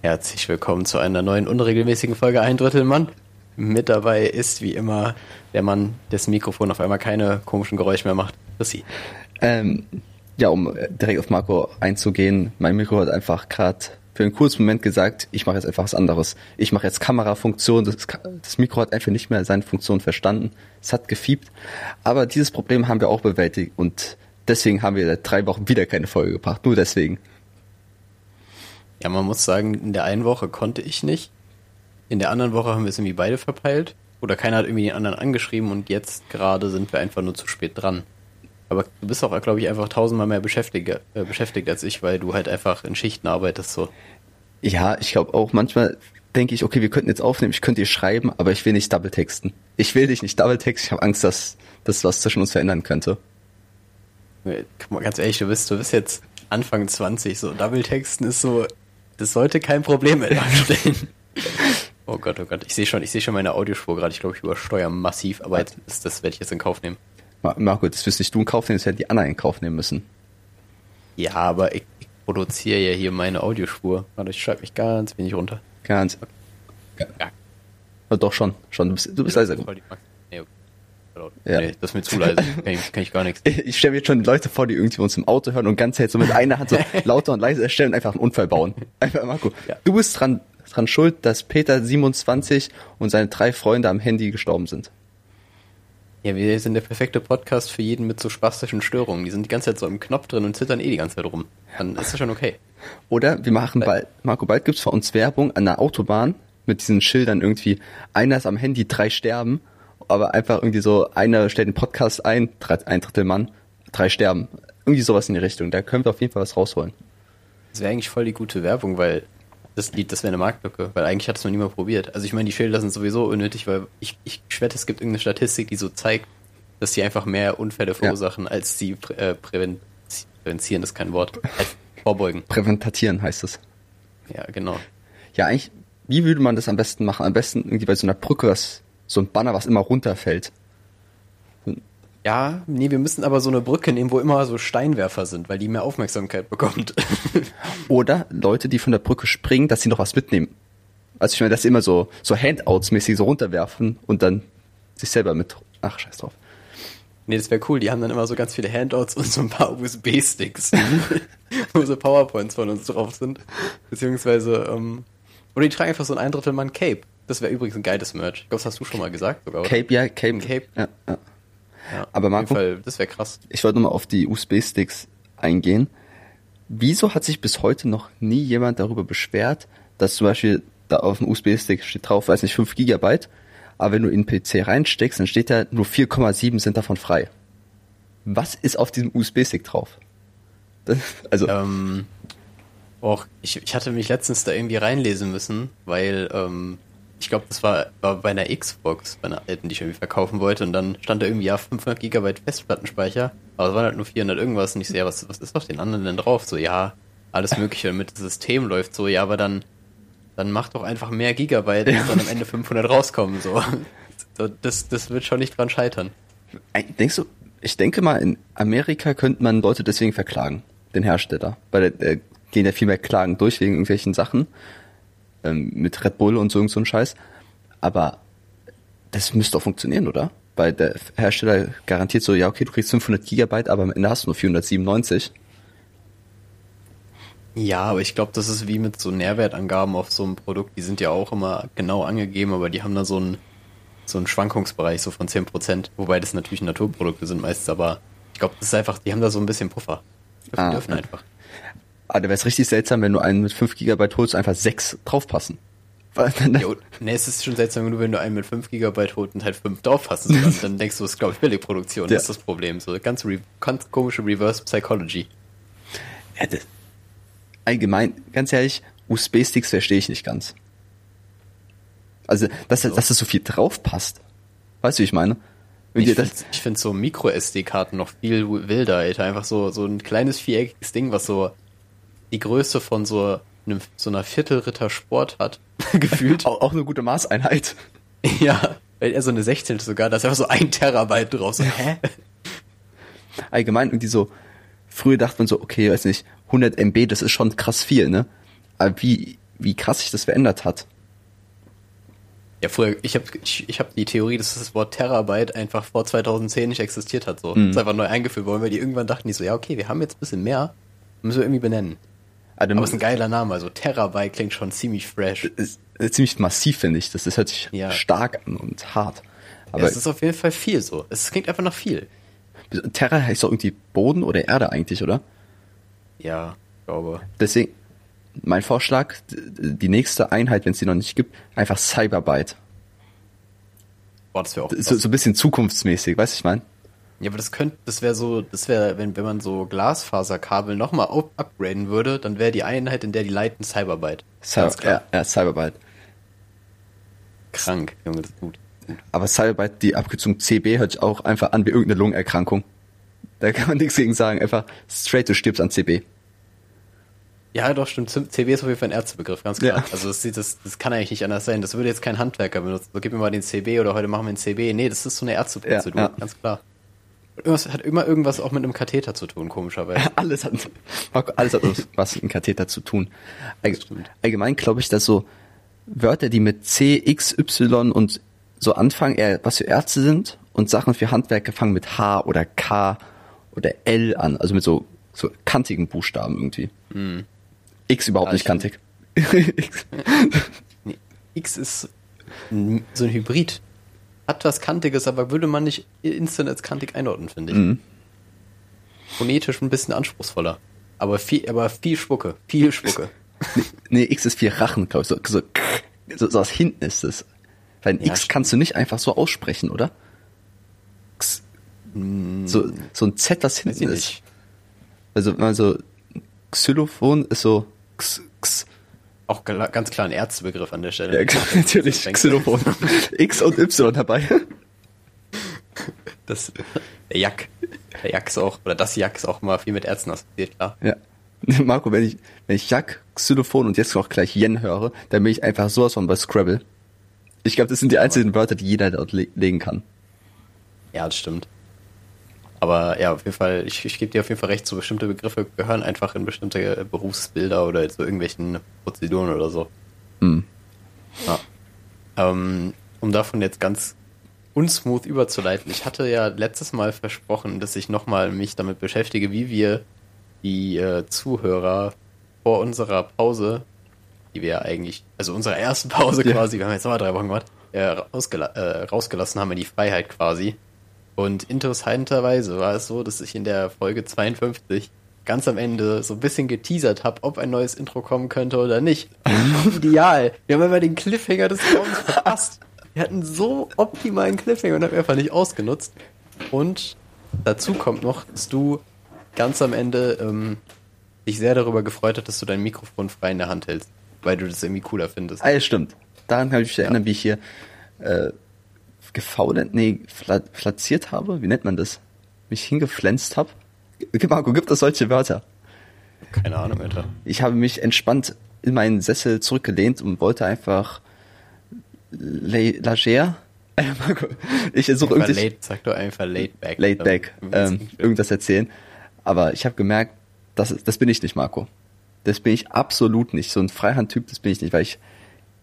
Herzlich willkommen zu einer neuen unregelmäßigen Folge Ein Drittel. Mit dabei ist wie immer der Mann, dessen Mikrofon auf einmal keine komischen Geräusche mehr macht. Chrissy. Ähm, ja, um direkt auf Marco einzugehen, mein Mikro hat einfach gerade für einen kurzen Moment gesagt, ich mache jetzt einfach was anderes. Ich mache jetzt Kamerafunktion, das, das Mikro hat einfach nicht mehr seine Funktion verstanden. Es hat gefiebt. Aber dieses Problem haben wir auch bewältigt und deswegen haben wir seit drei Wochen wieder keine Folge gebracht. Nur deswegen. Ja, man muss sagen, in der einen Woche konnte ich nicht. In der anderen Woche haben wir es irgendwie beide verpeilt. Oder keiner hat irgendwie den anderen angeschrieben und jetzt gerade sind wir einfach nur zu spät dran. Aber du bist auch, glaube ich, einfach tausendmal mehr beschäftigt, äh, beschäftigt als ich, weil du halt einfach in Schichten arbeitest so. Ja, ich glaube auch manchmal denke ich, okay, wir könnten jetzt aufnehmen, ich könnte dir schreiben, aber ich will nicht double texten. Ich will dich nicht double texten, ich habe Angst, dass das was zwischen uns verändern könnte. Guck mal, ganz ehrlich, du bist, du bist jetzt Anfang 20, so double texten ist so, das sollte kein Problem mehr darstellen. oh Gott, oh Gott, ich sehe schon, ich sehe schon meine Audiospur gerade, ich glaube, ich übersteuere massiv, aber das, das werde ich jetzt in Kauf nehmen. Marco, das wirst nicht du in Kauf nehmen, das hätten die anderen in Kauf nehmen müssen. Ja, aber ich, ich produziere ja hier meine Audiospur. Warte, ich schreibe mich ganz wenig runter. Ganz. Ja. ja. Doch schon, schon. Du bist, du bist leiser. Nee, okay. Ja. Nee, das ist mir zu leise. Kann ich, kann ich gar nichts. Ich stelle mir jetzt schon Leute vor, die irgendwie uns im Auto hören und ganz Zeit so mit einer Hand so lauter und leiser erstellen und einfach einen Unfall bauen. Einfach, Marco, ja. du bist dran, dran schuld, dass Peter 27 und seine drei Freunde am Handy gestorben sind. Ja, wir sind der perfekte Podcast für jeden mit so spastischen Störungen. Die sind die ganze Zeit so im Knopf drin und zittern eh die ganze Zeit rum. Dann ist das schon okay. Oder wir machen bald, Marco, bald gibt's für uns Werbung an der Autobahn mit diesen Schildern irgendwie, einer ist am Handy, drei sterben, aber einfach irgendwie so, einer stellt den Podcast ein, ein Drittel Mann, drei sterben. Irgendwie sowas in die Richtung. Da können wir auf jeden Fall was rausholen. Das wäre eigentlich voll die gute Werbung, weil das Lied, das wäre eine Marktlücke, weil eigentlich hat es noch niemand probiert. Also ich meine, die Schilder sind sowieso unnötig, weil ich, ich schwette, es gibt irgendeine Statistik, die so zeigt, dass sie einfach mehr Unfälle verursachen, ja. als sie prä äh, präven prävenzieren, das ist kein Wort, als vorbeugen. Präventatieren heißt es. Ja, genau. Ja, eigentlich, wie würde man das am besten machen? Am besten irgendwie bei so einer Brücke, was, so ein Banner, was immer runterfällt. Ja, nee, wir müssen aber so eine Brücke nehmen, wo immer so Steinwerfer sind, weil die mehr Aufmerksamkeit bekommt. Oder Leute, die von der Brücke springen, dass sie noch was mitnehmen. Also ich meine, dass sie immer so, so Handouts-mäßig so runterwerfen und dann sich selber mit. Ach, scheiß drauf. Nee, das wäre cool. Die haben dann immer so ganz viele Handouts und so ein paar USB-Sticks, wo so PowerPoints von uns drauf sind. Beziehungsweise, ähm, oder die tragen einfach so ein ein Drittel Mann Cape. Das wäre übrigens ein geiles Merch. Ich glaube, das hast du schon mal gesagt sogar, oder? Cape, ja, Cape. Cape. Ja, ja. Ja, Aber Marco, auf jeden Fall, das wäre krass. Ich wollte nochmal auf die USB-Sticks eingehen. Wieso hat sich bis heute noch nie jemand darüber beschwert, dass zum Beispiel da auf dem USB-Stick steht drauf, weiß nicht, 5 Gigabyte, aber wenn du in den PC reinsteckst, dann steht da nur 4,7 sind davon frei. Was ist auf diesem USB-Stick drauf? Das, also. Ähm, auch, ich, ich hatte mich letztens da irgendwie reinlesen müssen, weil ähm, ich glaube, das war, war bei einer Xbox, bei einer alten, die ich irgendwie verkaufen wollte. Und dann stand da irgendwie, ja, 500 Gigabyte Festplattenspeicher. Aber es waren halt nur 400 irgendwas. Und ich so, ja, was, was ist auf den anderen denn drauf? So, ja, alles Mögliche, damit das System läuft. So, ja, aber dann, dann mach doch einfach mehr Gigabyte und dann am Ende 500 rauskommen. So, so das, das wird schon nicht dran scheitern. Denkst du, ich denke mal, in Amerika könnte man Leute deswegen verklagen, den Hersteller. Weil äh, gehen ja viel mehr Klagen durch wegen irgendwelchen Sachen ähm, mit Red Bull und so, so ein Scheiß. Aber das müsste doch funktionieren, oder? Weil der Hersteller garantiert so, ja, okay, du kriegst 500 Gigabyte, aber am Ende hast du nur 497. Ja, aber ich glaube, das ist wie mit so Nährwertangaben auf so einem Produkt. Die sind ja auch immer genau angegeben, aber die haben da so einen, so einen Schwankungsbereich so von 10%. Wobei das natürlich Naturprodukte sind meistens, aber ich glaube, das ist einfach, die haben da so ein bisschen Puffer. Die ah, dürfen einfach. Aber da wäre es richtig seltsam, wenn du einen mit 5 GB holst, einfach sechs draufpassen. jo, ne, es ist schon seltsam wenn du einen mit 5 GB holst und halt 5 draufpassen sollst, dann denkst du, es ist, glaube ich, Billigproduktion. Ja. Das ist das Problem. So ganz, ganz komische Reverse Psychology. Ja, das, allgemein, ganz ehrlich, USB-Sticks verstehe ich nicht ganz. Also, dass, so. dass das so viel draufpasst. Weißt du, wie ich meine? Wenn ich finde find so Micro-SD-Karten noch viel wilder, Alter. Einfach so, so ein kleines viereckiges Ding, was so die Größe von so einem, so einer Viertelritter Sport hat, gefühlt. Auch, auch eine gute Maßeinheit. Ja, weil er so eine 16 sogar, da ist einfach so ein Terabyte drauf. So, hä? Allgemein irgendwie so, früher dachte man so, okay, weiß nicht, 100 MB, das ist schon krass viel, ne? Aber wie, wie krass sich das verändert hat. Ja, früher, ich habe ich, ich hab die Theorie, dass das Wort Terabyte einfach vor 2010 nicht existiert hat. So. Mhm. Das ist einfach neu eingeführt worden, weil die irgendwann dachten, die so, ja, okay, wir haben jetzt ein bisschen mehr, müssen wir irgendwie benennen. Also, Aber es ist ein geiler Name, also Terabyte klingt schon ziemlich fresh. Ist, ist ziemlich massiv, finde ich. Das, das hört sich ja. stark an und hart. Aber ja, es ist auf jeden Fall viel so. Es klingt einfach nach viel. Terra heißt doch irgendwie Boden oder Erde eigentlich, oder? Ja, glaube. Deswegen, mein Vorschlag, die nächste Einheit, wenn es die noch nicht gibt, einfach Cyberbyte. Boah, das wäre auch so, so ein bisschen zukunftsmäßig, weißt du, ich meine? Ja, aber das könnte, das wäre so, das wäre, wenn, wenn man so Glasfaserkabel nochmal upgraden würde, dann wäre die Einheit, in der die leiten, Cyberbyte. Cyber, ja, ja, Cyberbyte. Krank, Junge, das ist gut. Aber Cyberbyte, die Abkürzung CB, hört sich auch einfach an wie irgendeine Lungenerkrankung. Da kann man nichts gegen sagen. Einfach straight, du stirbst an CB. Ja, doch, stimmt. CB ist auf jeden Fall ein Ärztebegriff, ganz klar. Ja. Also das, das, das kann eigentlich nicht anders sein. Das würde jetzt kein Handwerker benutzen. So, gib mir mal den CB oder heute machen wir einen CB. Nee, das ist so eine Ärzteprozedur, ja, ja. ganz klar. Irgendwas hat immer irgendwas auch mit einem Katheter zu tun, komischerweise. alles hat, alles hat was mit einem Katheter zu tun. allgemein glaube ich, dass so Wörter, die mit C, X, Y und so anfangen, eher was für Ärzte sind und Sachen für Handwerker fangen mit H oder K oder L an, also mit so, so kantigen Buchstaben irgendwie. Mhm. X überhaupt ja, nicht kantig. X. X ist so ein Hybrid. Hat was Kantiges, aber würde man nicht instant als kantig einordnen, finde ich. Mhm. Phonetisch ein bisschen anspruchsvoller. Aber viel, aber viel Spucke. Viel Spucke. nee, nee, X ist viel Rachen, glaube ich. So, so, so, so aus hinten ist es. Weil ein ja, X kannst du nicht einfach so aussprechen, oder? X. Mm. So, so ein Z, das hinten ist. Nicht. Also, also Xylophon ist so X, X. Auch ganz klar ein Ärztebegriff an der Stelle. Ja, natürlich, Xylophon. X und Y dabei. Das, der Jack. Der Jack ist auch, oder das Jack ist auch immer viel mit Ärzten assoziiert, klar. Ja. Marco, wenn ich, wenn ich Jack, Xylophon und jetzt auch gleich Yen höre, dann bin ich einfach sowas von bei Scrabble. Ich glaube, das sind die einzigen Wörter, die jeder dort le legen kann. Ja, das stimmt. Aber ja, auf jeden Fall, ich, ich gebe dir auf jeden Fall recht, so bestimmte Begriffe gehören einfach in bestimmte Berufsbilder oder zu irgendwelchen Prozeduren oder so. Mhm. Ja. Ähm, um davon jetzt ganz unsmooth überzuleiten, ich hatte ja letztes Mal versprochen, dass ich nochmal mich damit beschäftige, wie wir die äh, Zuhörer vor unserer Pause, die wir ja eigentlich, also unserer ersten Pause quasi, ja. wir haben jetzt nochmal drei Wochen gemacht, äh, rausgela äh, rausgelassen haben in die Freiheit quasi und interessanterweise war es so, dass ich in der Folge 52 ganz am Ende so ein bisschen geteasert habe, ob ein neues Intro kommen könnte oder nicht. Ideal. Wir haben immer den Cliffhanger des Raums verpasst. Wir hatten so optimalen Cliffhanger und haben einfach nicht ausgenutzt. Und dazu kommt noch, dass du ganz am Ende ähm, dich sehr darüber gefreut hast, dass du dein Mikrofon frei in der Hand hältst, weil du das irgendwie cooler findest. Ah, ja, stimmt. Daran kann ich mich erinnern, wie ich hier äh, gefaulert, nee, flatziert habe, wie nennt man das? Mich hingepflänzt habe. Marco, gibt es solche Wörter? Keine Ahnung, Alter. Ich habe mich entspannt in meinen Sessel zurückgelehnt und wollte einfach lager. Marco, ich suche irgendwie. Late, sag doch einfach laid back. Laid back. Ähm, irgendwas erzählen. Aber ich habe gemerkt, das, das bin ich nicht, Marco. Das bin ich absolut nicht. So ein Freihandtyp, das bin ich nicht, weil ich,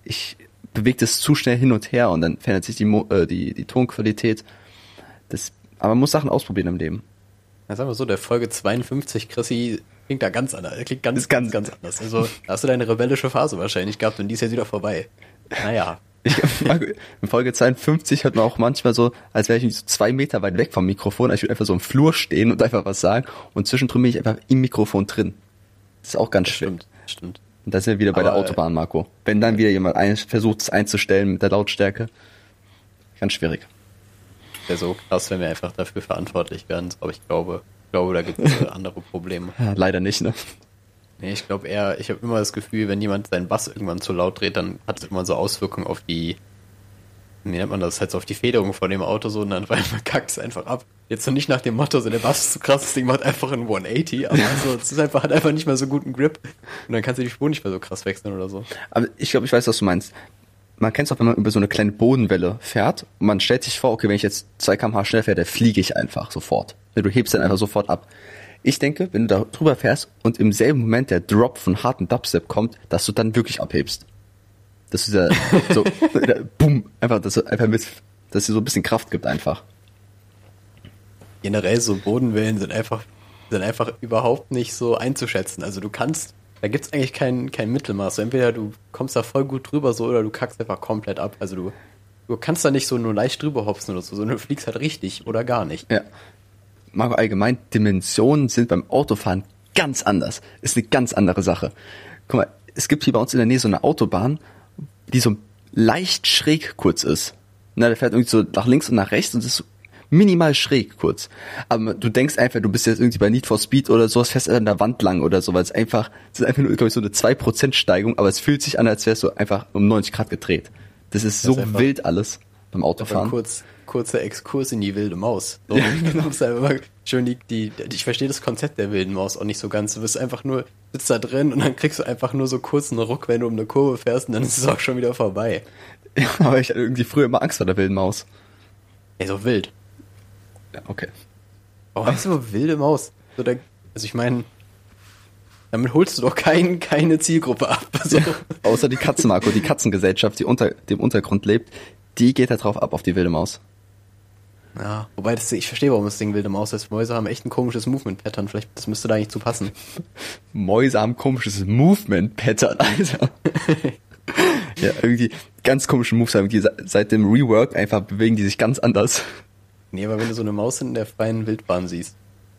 ich bewegt es zu schnell hin und her und dann verändert sich die, äh, die, die Tonqualität. Das, aber man muss Sachen ausprobieren im Leben. Ja, sagen wir so, der Folge 52, Chrissy, klingt da ganz anders. Klingt ganz, ist ganz, ganz anders. Also, da hast du deine rebellische Phase wahrscheinlich gehabt und die ist jetzt wieder vorbei. Naja. Ich, in Folge 52 hört man auch manchmal so, als wäre ich so zwei Meter weit weg vom Mikrofon. Ich würde einfach so im Flur stehen und einfach was sagen. Und zwischendrin bin ich einfach im Mikrofon drin. Das ist auch ganz das schlimm. Stimmt, stimmt. Und da sind wir wieder bei Aber, der Autobahn, Marco. Wenn dann wieder jemand ein, versucht, es einzustellen mit der Lautstärke, ganz schwierig. Wäre so krass, wenn wir einfach dafür verantwortlich wären. Aber ich glaube, ich glaube, da gibt es andere Probleme. Ja, leider nicht, ne? Nee, ich glaube eher, ich habe immer das Gefühl, wenn jemand seinen Bass irgendwann zu laut dreht, dann hat es immer so Auswirkungen auf die wie nennt man das, halt so auf die Federung von dem Auto so und dann kackt es einfach ab. Jetzt noch nicht nach dem Motto, so der Bass ist zu krass, das Ding macht einfach ein 180, aber also, es ist einfach, hat einfach nicht mehr so guten Grip und dann kannst du die Spur nicht mehr so krass wechseln oder so. Aber ich glaube, ich weiß, was du meinst. Man kennt es auch, wenn man über so eine kleine Bodenwelle fährt und man stellt sich vor, okay, wenn ich jetzt 2 kmh schnell fähre, dann fliege ich einfach sofort. Du hebst dann einfach sofort ab. Ich denke, wenn du da drüber fährst und im selben Moment der Drop von harten Dubstep kommt, dass du dann wirklich abhebst. Dass du da so, boom, einfach, dass einfach mit, dass dir so ein bisschen Kraft gibt einfach. Generell so Bodenwellen sind einfach, sind einfach überhaupt nicht so einzuschätzen. Also du kannst, da gibt's eigentlich kein, kein Mittelmaß. entweder du kommst da voll gut drüber so oder du kackst einfach komplett ab. Also du, du kannst da nicht so nur leicht drüber hopsen oder so, sondern du fliegst halt richtig oder gar nicht. Ja. Marco, allgemein, Dimensionen sind beim Autofahren ganz anders. Ist eine ganz andere Sache. Guck mal, es gibt hier bei uns in der Nähe so eine Autobahn, die so leicht schräg kurz ist. Na, der fährt irgendwie so nach links und nach rechts und ist so minimal schräg kurz. Aber du denkst einfach, du bist jetzt irgendwie bei Need for Speed oder sowas, fährst an der Wand lang oder so, weil es einfach, es ist einfach nur, glaube ich, so eine 2% Steigung, aber es fühlt sich an, als wärst du einfach um 90 Grad gedreht. Das ist so das ist wild alles beim Autofahren. Kurz, kurzer Exkurs in die wilde Maus. So, ja, genau. schön die, die, ich verstehe das Konzept der wilden Maus auch nicht so ganz. Du bist einfach nur, sitzt da drin und dann kriegst du einfach nur so kurz einen Ruck, wenn du um eine Kurve fährst und dann ist es auch schon wieder vorbei. Ja, aber ich hatte irgendwie früher immer Angst vor der wilden Maus. Ey, so wild. Ja, okay. Oh, weißt du, wilde Maus? So der, also ich meine, damit holst du doch kein, keine Zielgruppe ab. Also. Ja, außer die Katzen, Marco, die Katzengesellschaft, die unter dem Untergrund lebt, die geht da drauf ab auf die wilde Maus. Ja, wobei das, ich verstehe, warum das Ding wilde Maus ist. Mäuse haben echt ein komisches Movement-Pattern. Vielleicht, das müsste da eigentlich zu passen. Mäuse haben komisches Movement-Pattern, Alter. ja, irgendwie ganz komische Moves haben die seit dem Rework einfach bewegen die sich ganz anders. Nee, aber wenn du so eine Maus in der freien Wildbahn siehst,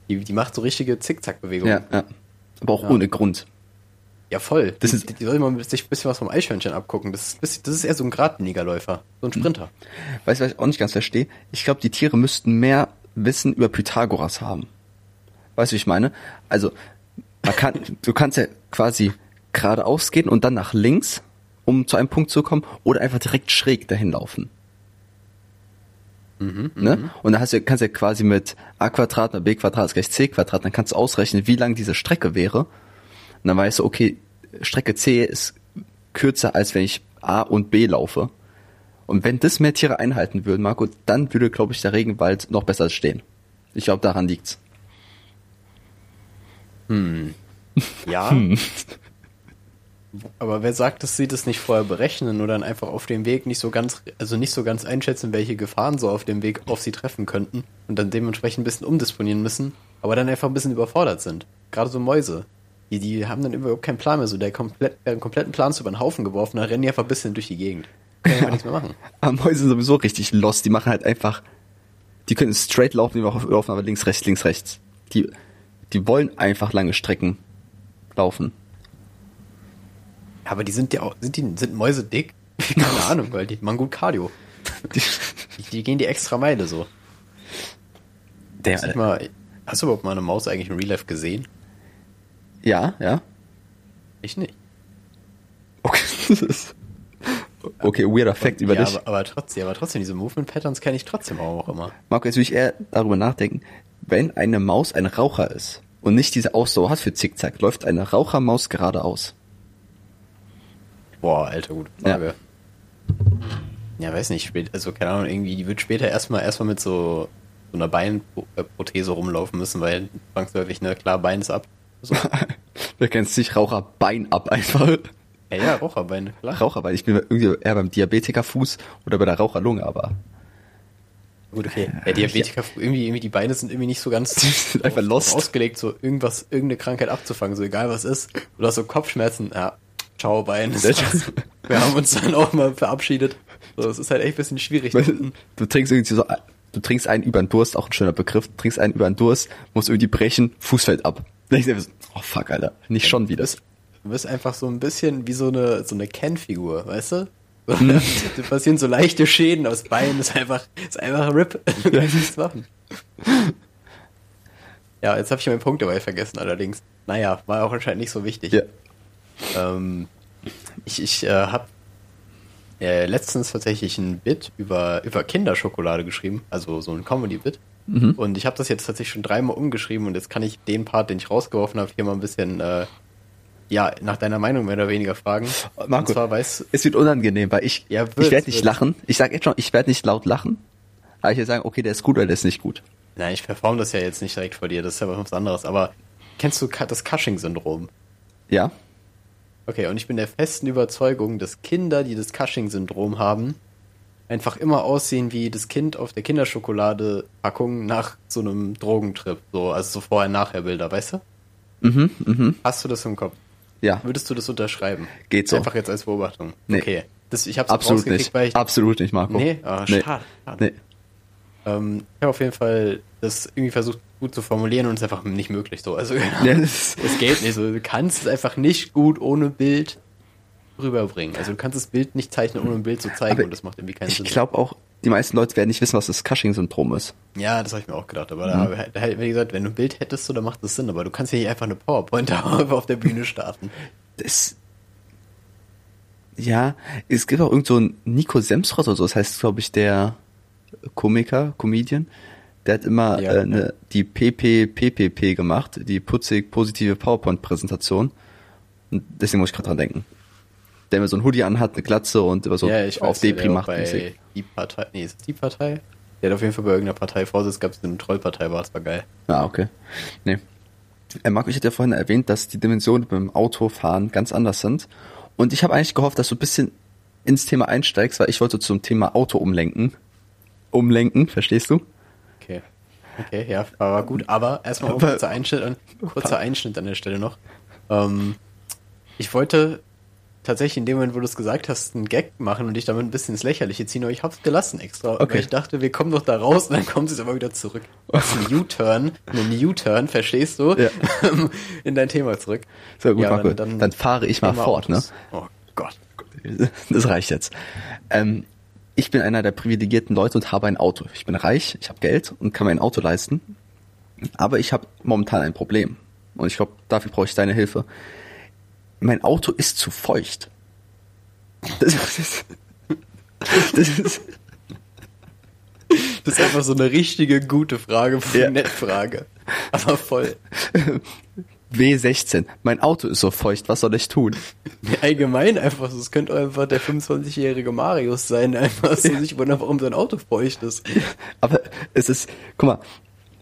die, die macht so richtige Zickzack-Bewegungen. Ja, ja. Aber auch ja. ohne Grund. Ja, voll. Das die, ist, die soll mal sich ein bisschen was vom Eichhörnchen abgucken. Das ist, das ist eher so ein geradliniger Läufer, so ein Sprinter. Weißt du, was ich auch nicht ganz verstehe? Ich glaube, die Tiere müssten mehr Wissen über Pythagoras haben. Weißt du, wie ich meine? Also, man kann, du kannst ja quasi geradeaus gehen und dann nach links, um zu einem Punkt zu kommen, oder einfach direkt schräg dahin laufen. Mhm, ne? Mhm. Und dann hast du, kannst du ja quasi mit a Quadrat b Quadrat ist gleich c Quadrat, dann kannst du ausrechnen, wie lang diese Strecke wäre und dann weißt du, okay, Strecke C ist kürzer, als wenn ich A und B laufe. Und wenn das mehr Tiere einhalten würden, Marco, dann würde, glaube ich, der Regenwald noch besser stehen. Ich glaube, daran liegt's. Hm. Ja. hm. Aber wer sagt, dass sie das nicht vorher berechnen oder dann einfach auf dem Weg nicht so ganz, also nicht so ganz einschätzen, welche Gefahren so auf dem Weg auf sie treffen könnten und dann dementsprechend ein bisschen umdisponieren müssen, aber dann einfach ein bisschen überfordert sind. Gerade so Mäuse. Die, die haben dann überhaupt keinen Plan mehr. So der komplett, der kompletten Plan ist über den Haufen geworfen, dann rennen die einfach ein bisschen durch die Gegend. Können ja nichts mehr machen. Aber Mäuse sind sowieso richtig lost. Die machen halt einfach, die können straight laufen, die laufen aber links, rechts, links, rechts. Die, die wollen einfach lange Strecken laufen. Aber die sind ja auch, sind die, sind Mäuse dick? Keine Ahnung, weil die machen gut Cardio. Die, die, gehen die extra Meile so. Der, mal, hast du überhaupt mal eine Maus eigentlich im Real Life gesehen? Ja, ja. Ich nicht. Okay, okay weirder Fact über ja, dich. Aber, aber, trotzdem, aber trotzdem, diese Movement Patterns kenne ich trotzdem auch immer. Marco, jetzt will ich eher darüber nachdenken, wenn eine Maus ein Raucher ist und nicht diese Ausdauer hat für Zickzack, läuft eine Rauchermaus geradeaus. Boah, Alter, gute Frage. Ja. ja, weiß nicht, also keine Ahnung, irgendwie, die wird später erstmal erstmal mit so, so einer Beinprothese rumlaufen müssen, weil zwangsläufig, ne, klar, Bein ist ab. So. Wer kennt sich Raucherbein ab einfach? Ja, ja, Raucherbein, klar. Raucherbein. Ich bin irgendwie eher beim Diabetikerfuß oder bei der Raucherlunge, aber. Gut, okay. Der Diabetiker, irgendwie, irgendwie die Beine sind irgendwie nicht so ganz sind einfach lost. ausgelegt, so irgendwas, irgendeine Krankheit abzufangen, so egal was ist. Du hast so Kopfschmerzen, ja, ciao Bein. Wir haben uns dann auch mal verabschiedet. So, das ist halt echt ein bisschen schwierig. Du trinkst irgendwie so, du trinkst einen über den Durst, auch ein schöner Begriff, du trinkst einen über den Durst, musst irgendwie brechen, Fuß fällt ab. Oh fuck, Alter. Nicht schon wieder. Du bist einfach so ein bisschen wie so eine, so eine Ken-Figur, weißt du? Da passieren so leichte Schäden aus Beinen, ist einfach, ist einfach RIP. Du kannst nichts machen. Ja, jetzt habe ich meinen Punkt dabei vergessen, allerdings. Naja, war auch anscheinend nicht so wichtig. Ja. Ähm, ich ich äh, habe äh, letztens tatsächlich ein Bit über, über Kinderschokolade geschrieben, also so ein Comedy-Bit. Mhm. Und ich habe das jetzt tatsächlich schon dreimal umgeschrieben und jetzt kann ich den Part, den ich rausgeworfen habe, hier mal ein bisschen äh, ja, nach deiner Meinung mehr oder weniger fragen. Marco, und zwar weiß, es wird unangenehm, weil ich, ja, ich werde nicht lachen. Ich sage jetzt schon, ich werde nicht laut lachen. Aber ich werde sagen, okay, der ist gut oder der ist nicht gut. Nein, ich performe das ja jetzt nicht direkt vor dir, das ist ja was anderes, aber kennst du das Cushing-Syndrom? Ja. Okay, und ich bin der festen Überzeugung, dass Kinder, die das Cushing-Syndrom haben, einfach immer aussehen wie das Kind auf der Kinderschokolade-Packung nach so einem Drogentrip. So, also so Vorher-Nachher-Bilder, weißt du? Mhm, mhm. Hast du das im Kopf? Ja. Würdest du das unterschreiben? Geht so. Einfach jetzt als Beobachtung. Nee. Okay. Das, ich hab's Absolut nicht. weil ich. Absolut nicht, Marco. Nee, oh, Nee. schade. schade. Nee. Ähm, ich habe auf jeden Fall das irgendwie versucht gut zu formulieren und es ist einfach nicht möglich so. Also Ja, es geht nicht so. Du kannst es einfach nicht gut ohne Bild rüberbringen. Also du kannst das Bild nicht zeichnen, ohne ein Bild zu zeigen Aber und das macht irgendwie keinen ich Sinn. glaube auch, die meisten Leute werden nicht wissen, was das Cushing-Syndrom ist. Ja, das habe ich mir auch gedacht. Aber Mhm. da, habe ich- da, hätte- wie gesagt, wenn du ein Bild hättest, so, dann macht das Sinn. Aber du kannst ja nicht einfach eine PowerPoint auf der Bühne starten. Das, ja, es gibt auch irgend so einen Nico Semsrott oder so, das heißt, glaube ich, der Komiker, Comedian, der hat immer Ja, äh, ne, die PPPPP gemacht, die putzig positive PowerPoint-Präsentation. Und deswegen muss ich gerade dran denken. Der immer so ein Hoodie anhat, eine Glatze und immer so ja, ich auf weiß, Depri macht. bei die Partei. Nee, ist es die Partei? Der hat auf jeden Fall bei irgendeiner Partei Vorsitz, gab es eine Trollpartei, war das war geil. Ah, okay. Nee. Äh, Marco, ich hatte ja vorhin erwähnt, dass die Dimensionen beim Autofahren ganz anders sind. Und ich habe eigentlich gehofft, dass du ein bisschen ins Thema einsteigst, weil ich wollte zum Thema Auto umlenken. Umlenken, verstehst du? Okay. Okay, ja, war gut. Aber erstmal kurzer Einschnitt, an, kurzer Einschnitt an der Stelle noch. Ähm, ich wollte tatsächlich in dem Moment, wo du es gesagt hast, einen Gag machen und dich damit ein bisschen ins Lächerliche ziehen, aber ich hab's gelassen extra. Okay. Weil ich dachte, wir kommen doch da raus und dann kommt es aber wieder zurück. Das ist ein U-Turn, einen U-Turn, verstehst du? Ja. In dein Thema zurück. So gut, Ja, Marco. dann- Dann, fahre ich mal fort, ne? Autos. Oh Gott. Das reicht jetzt. Ähm, ich bin einer der privilegierten Leute und habe ein Auto. Ich bin reich, ich habe Geld und kann mir ein Auto leisten. Aber ich habe momentan ein Problem. Und ich glaube, dafür brauche ich deine Hilfe. Mein Auto ist zu feucht. Das ist, das ist, Das ist einfach so eine richtige gute Frage, Ja. Nettfrage. Aber voll. W16. Mein Auto ist so feucht, was soll ich tun? Allgemein einfach so, es könnte einfach der 25-jährige Marius sein, einfach so sich wundern, warum sein Auto feucht ist. Aber es ist, guck mal,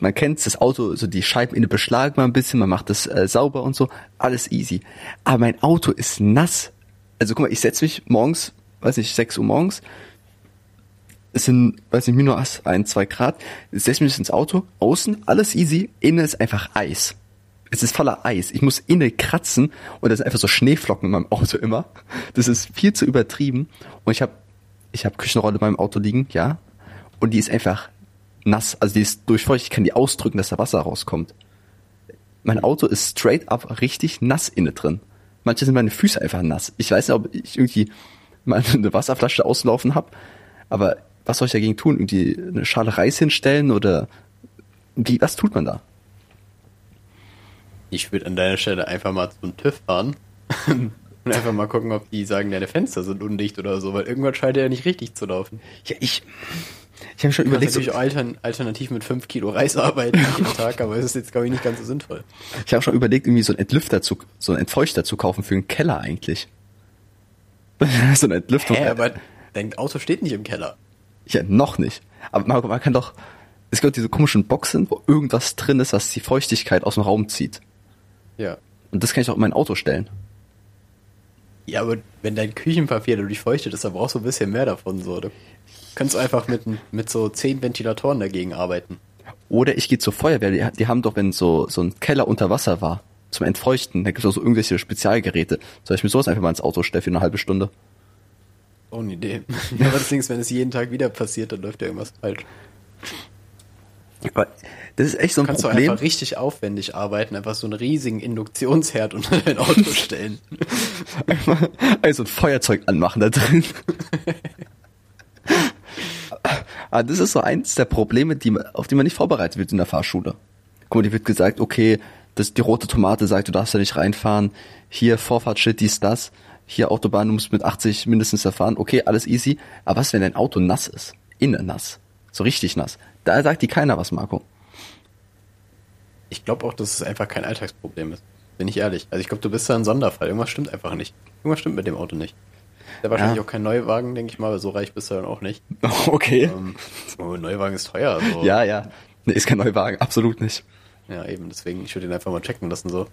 man kennt das Auto, so die Scheiben innen beschlagen man ein bisschen, man macht das äh, sauber und so, alles easy. Aber mein Auto ist nass. Also guck mal, ich setze mich morgens, weiß nicht, 6 Uhr morgens, es sind, weiß nicht, minus ein, zwei Grad, ich setze mich ins Auto, außen, alles easy, innen ist einfach Eis. Es ist voller Eis. Ich muss innen kratzen und da sind einfach so Schneeflocken in meinem Auto immer. Das ist viel zu übertrieben. Und ich habe ich hab Küchenrolle in meinem Auto liegen, ja. Und die ist einfach nass. Also die ist durchfeucht. Ich kann die ausdrücken, dass da Wasser rauskommt. Mein Auto ist straight up richtig nass inne drin. Manche sind meine Füße einfach nass. Ich weiß nicht, ob ich irgendwie mal eine Wasserflasche auslaufen habe. Aber was soll ich dagegen tun? Irgendwie eine Schale Reis hinstellen oder wie, was tut man da? Ich würde an deiner Stelle einfach mal zum TÜV fahren und einfach mal gucken, ob die sagen, deine Fenster sind undicht oder so, weil irgendwann scheint er ja nicht richtig zu laufen. Ja, ich, ich habe schon überlegt, kannst natürlich altern, alternativ mit 5 Kilo Reis arbeiten jeden Tag, aber es ist jetzt, glaube ich, nicht ganz so sinnvoll. ich habe schon überlegt, irgendwie so einen Entlüfter zu, so einen Entfeuchter zu kaufen für einen Keller eigentlich. so eine Entlüftung. Hä, aber dein Auto steht nicht im Keller. Ja, noch nicht. Aber man, man kann doch, es gibt diese komischen Boxen, wo irgendwas drin ist, was die Feuchtigkeit aus dem Raum zieht. Ja. Und das kann ich auch in mein Auto stellen. Ja, aber wenn dein Küchenpapier dadurch feuchtet ist, dann brauchst du ein bisschen mehr davon, so. Du kannst einfach mit, mit so 10 Ventilatoren dagegen arbeiten. Oder ich gehe zur Feuerwehr, die, die haben doch, wenn so, so ein Keller unter Wasser war, zum Entfeuchten, da gibt es auch so irgendwelche Spezialgeräte. Soll ich mir sowas einfach mal ins Auto stellen für eine halbe Stunde? Oh, eine Idee. Ja, aber das Ding ist, wenn es jeden Tag wieder passiert, dann läuft ja irgendwas falsch. Aber das ist echt so ein Kannst du Problem. einfach richtig aufwendig arbeiten, einfach so einen riesigen Induktionsherd unter dein Auto stellen. Also ein Feuerzeug anmachen da drin. Aber das ist so eins der Probleme, die, auf die man nicht vorbereitet wird in der Fahrschule. Guck mal, die wird gesagt, okay, das, die rote Tomate sagt, du darfst da nicht reinfahren. Hier Vorfahrtsschild, dies, das. Hier Autobahn, du musst mit 80 mindestens erfahren. Okay, alles easy. Aber was, wenn dein Auto nass ist? Innen nass. So richtig nass. Da sagt die keiner was, Marco. Ich glaube auch, dass es einfach kein Alltagsproblem ist. Bin ich ehrlich. Also ich glaube, du bist da ein Sonderfall. Irgendwas stimmt einfach nicht. Irgendwas stimmt mit dem Auto nicht. Der wahrscheinlich Ja. auch kein Neuwagen, denke ich mal, aber so reich bist du dann auch nicht. Okay. Ähm, oh, Neuwagen ist teuer. So. Ja, ja. Nee, ist kein Neuwagen, absolut nicht. Ja, eben, deswegen, ich würde ihn einfach mal checken lassen, so.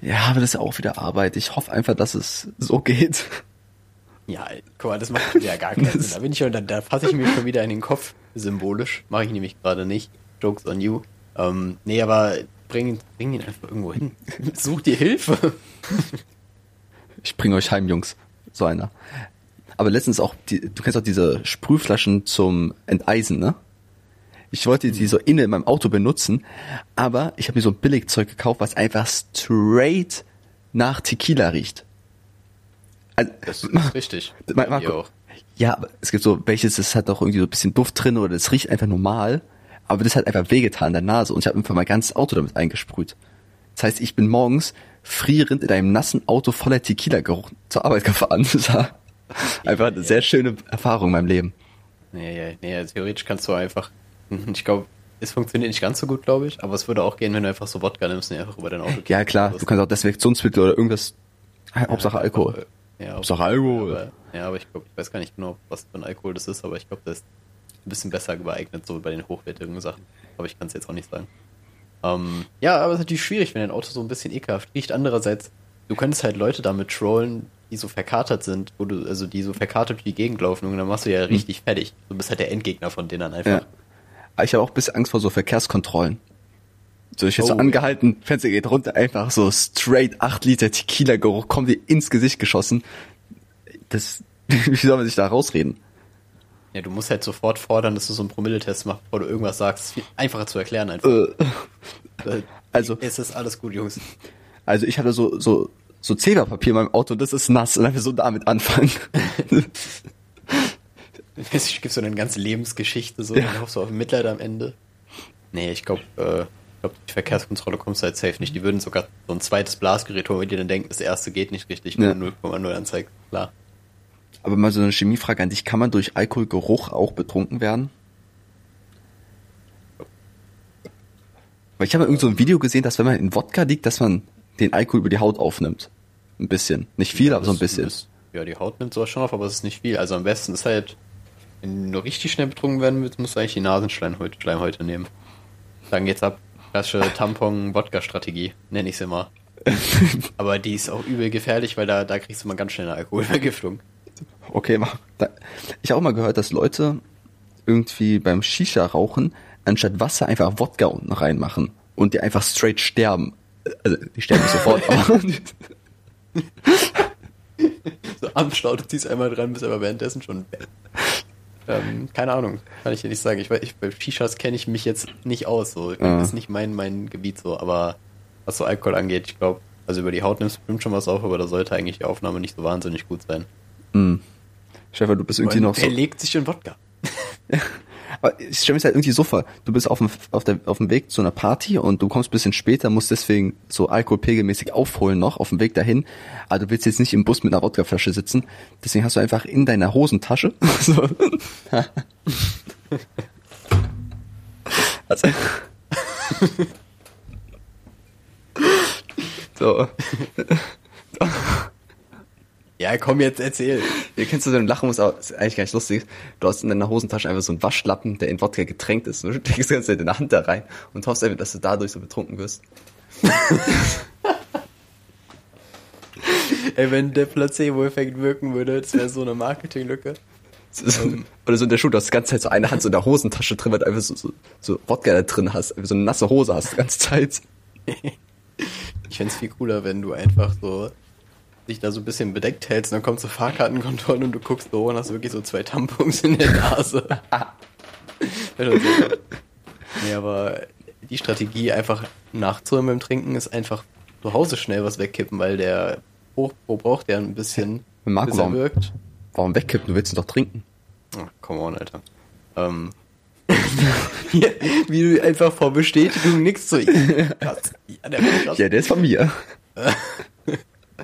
Ja, aber das ist ja auch wieder Arbeit. Ich hoffe einfach, dass es so geht. Ja, guck mal, das macht ja gar keinen Sinn. Da bin ich schon, da, da fasse ich mir schon wieder in den Kopf, symbolisch. Mache ich nämlich gerade nicht. Jokes on you. Ähm, nee, aber bring, bring ihn einfach irgendwo hin. Such dir Hilfe. Ich bringe euch heim, Jungs. So einer. Aber letztens auch, die, du kennst auch diese Sprühflaschen zum Enteisen, ne? Ich wollte die so inne in meinem Auto benutzen, aber ich habe mir so ein Billigzeug gekauft, was einfach straight nach Tequila riecht. Also, das ist richtig. Marco, auch. Ja, aber es gibt so, welches, das hat auch irgendwie so ein bisschen Duft drin oder das riecht einfach normal, aber das hat einfach wehgetan in der Nase und ich habe einfach mein ganzes Auto damit eingesprüht. Das heißt, ich bin morgens frierend in einem nassen Auto voller Tequila-Geruch zur Arbeit gefahren. Das war einfach eine sehr schöne Erfahrung in meinem Leben. Nee, nee, nee, theoretisch kannst du einfach ich glaube, es funktioniert nicht ganz so gut, glaube ich, aber es würde auch gehen, wenn du einfach so Wodka nimmst und einfach über dein Auto Ja, klar, du kannst auch Desinfektionsmittel oder irgendwas. Ja, Hauptsache Alkohol. Ja, Hauptsache Alkohol. Aber, ja, aber ich glaube, ich weiß gar nicht genau, was für ein Alkohol das ist, aber ich glaube, das ist ein bisschen besser geeignet, so bei den hochwertigen Sachen. Aber ich kann es jetzt auch nicht sagen. Ähm, ja, aber es ist natürlich schwierig, wenn dein Auto so ein bisschen ekelhaft riecht. Andererseits, du könntest halt Leute damit trollen, die so verkatert sind, wo du, also die so verkatert durch die Gegend laufen und dann machst du ja hm. richtig hm. fertig. Du bist halt der Endgegner von denen einfach. Ja. Aber ich habe auch ein bisschen Angst vor so Verkehrskontrollen. So, ich jetzt oh, so angehalten, Fenster geht runter, einfach so straight 8 Liter Tequila-Geruch, kommt dir ins Gesicht geschossen. Das, wie soll man sich da rausreden? Ja, du musst halt sofort fordern, dass du so einen Promilletest machst, bevor du irgendwas sagst. Viel einfacher zu erklären einfach. Äh, äh also. Es ist alles gut, Jungs. Also ich hatte so, so, so Zeberpapier in meinem Auto, das ist nass und dann wir so damit anfangen. Es gibt so eine ganze Lebensgeschichte, so, ja. dann hoffst du auf Mitleid am Ende. Nee, ich glaube, äh, ich glaube, die Verkehrskontrolle kommt halt safe nicht. Die würden sogar so ein zweites Blasgerät holen, weil die dann denken, das erste geht nicht richtig, ja. 0,0 anzeigt. Klar. Aber mal so eine Chemiefrage an dich, kann man durch Alkoholgeruch auch betrunken werden? Weil ich habe irgend so ein Video gesehen, dass wenn man in Wodka liegt, dass man den Alkohol über die Haut aufnimmt. Ein bisschen. Nicht viel, ja, aber so ein bisschen. Ist, ja, die Haut nimmt sowas schon auf, aber es ist nicht viel. Also am besten ist halt wenn du richtig schnell betrunken werden willst, musst du eigentlich die Nasenschleimhäute nehmen. Dann geht's ab. Klassische Tampon-Wodka-Strategie, nenne ich sie immer. Aber die ist auch übel gefährlich, weil da, da kriegst du mal ganz schnell eine Alkoholvergiftung. Okay, mach. Ich habe auch mal gehört, dass Leute irgendwie beim Shisha-Rauchen anstatt Wasser einfach Wodka unten reinmachen und die einfach straight sterben. Also, die sterben nicht sofort, so am Stau, du ziehst einmal dran, bist aber währenddessen schon ähm, keine Ahnung, kann ich dir nicht sagen. Ich, ich bei Shishas kenne ich mich jetzt nicht aus. So. Das ah. ist nicht mein, mein Gebiet so, aber was so Alkohol angeht, ich glaube, also über die Haut nimmst du bestimmt schon was auf, aber da sollte eigentlich die Aufnahme nicht so wahnsinnig gut sein. Mhm. Stefan, du bist irgendwie noch so. Er legt sich in Wodka. Aber ich stelle mir halt irgendwie so vor, du bist auf dem, auf, der, auf dem Weg zu einer Party und du kommst ein bisschen später, musst deswegen so alkoholpegelmäßig aufholen noch auf dem Weg dahin. Aber du willst jetzt nicht im Bus mit einer Wodkaflasche sitzen. Deswegen hast du einfach in deiner Hosentasche so. also, so. Ja, komm jetzt, erzähl. Ihr kennst du den Lachen, muss auch, ist eigentlich gar nicht lustig. Du hast in deiner Hosentasche einfach so einen Waschlappen, der in Wodka getränkt ist. Du steckst die ganze Zeit in der Hand da rein und hoffst einfach, dass du dadurch so betrunken wirst. Ey, wenn der Placebo-Effekt wirken würde, das wäre so eine Marketinglücke. Um, oder so in der Schule, du hast die ganze Zeit so eine Hand so in der Hosentasche drin, weil du einfach so, so, so Wodka da drin hast, so eine nasse Hose hast die ganze Zeit. ich fände viel cooler, wenn du einfach so dich da so ein bisschen bedeckt hältst, dann kommt zur Fahrkartenkontrolle und du guckst so und hast wirklich so zwei Tampons in der Nase. nee, aber die Strategie einfach nachzuholen beim Trinken ist einfach zu Hause schnell was wegkippen, weil der Hochpro braucht ja ein bisschen, Marco, bis er wirkt. Warum wegkippen? Du willst ihn doch trinken. Ach, come on, Alter. Ähm, wie du einfach vor Bestätigung nichts zu ihm. Ja, der, ja, der ist von mir.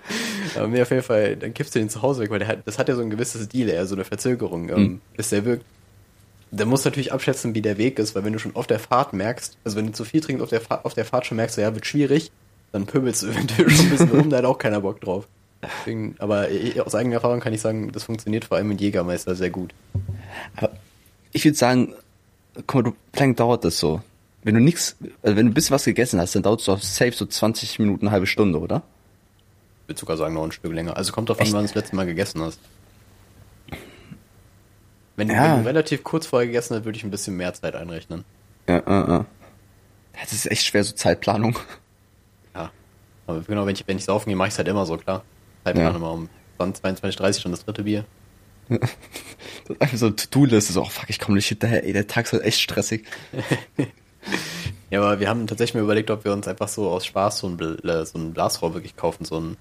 Aber mir auf jeden Fall, dann kippst du den zu Hause weg, weil der hat, das hat ja so ein gewisses Deal, eher so eine Verzögerung, ähm, mhm. bis der wirkt. Der muss natürlich abschätzen, wie der Weg ist, weil wenn du schon auf der Fahrt merkst, also wenn du zu viel trinkst auf der, Fahrt, auf der Fahrt schon merkst, so, ja, wird schwierig, dann pöbelst du eventuell schon ein bisschen rum, da hat auch keiner Bock drauf. Deswegen, aber aus eigener Erfahrung kann ich sagen, das funktioniert vor allem mit Jägermeister sehr gut. Aber ich würde sagen, guck mal, du, wie lange dauert das so? wenn du nix, also wenn du ein bisschen was gegessen hast, dann dauert es doch safe so 20 Minuten, eine halbe Stunde, oder? Ich würde sogar sagen, noch ein Stück länger. Also kommt drauf an, wann du das letzte Mal gegessen hast. Wenn, du- Ja. du relativ kurz vorher gegessen hast, würde ich ein bisschen mehr Zeit einrechnen. Ja, ja, ja. Das ist echt schwer, so Zeitplanung. Ja. Aber genau, wenn ich, wenn ich saufen gehe, mache ich es halt immer so, klar. Zeitplan Ja. immer um 20, 22, 30 schon das dritte Bier. Das ist einfach so eine To-Do-Liste, so, oh fuck, ich komme nicht hinterher, ey, der Tag ist halt echt stressig. Ja, aber wir haben tatsächlich mal überlegt, ob wir uns einfach so aus Spaß so ein, Bl äh, so ein Blasrohr wirklich kaufen, so ein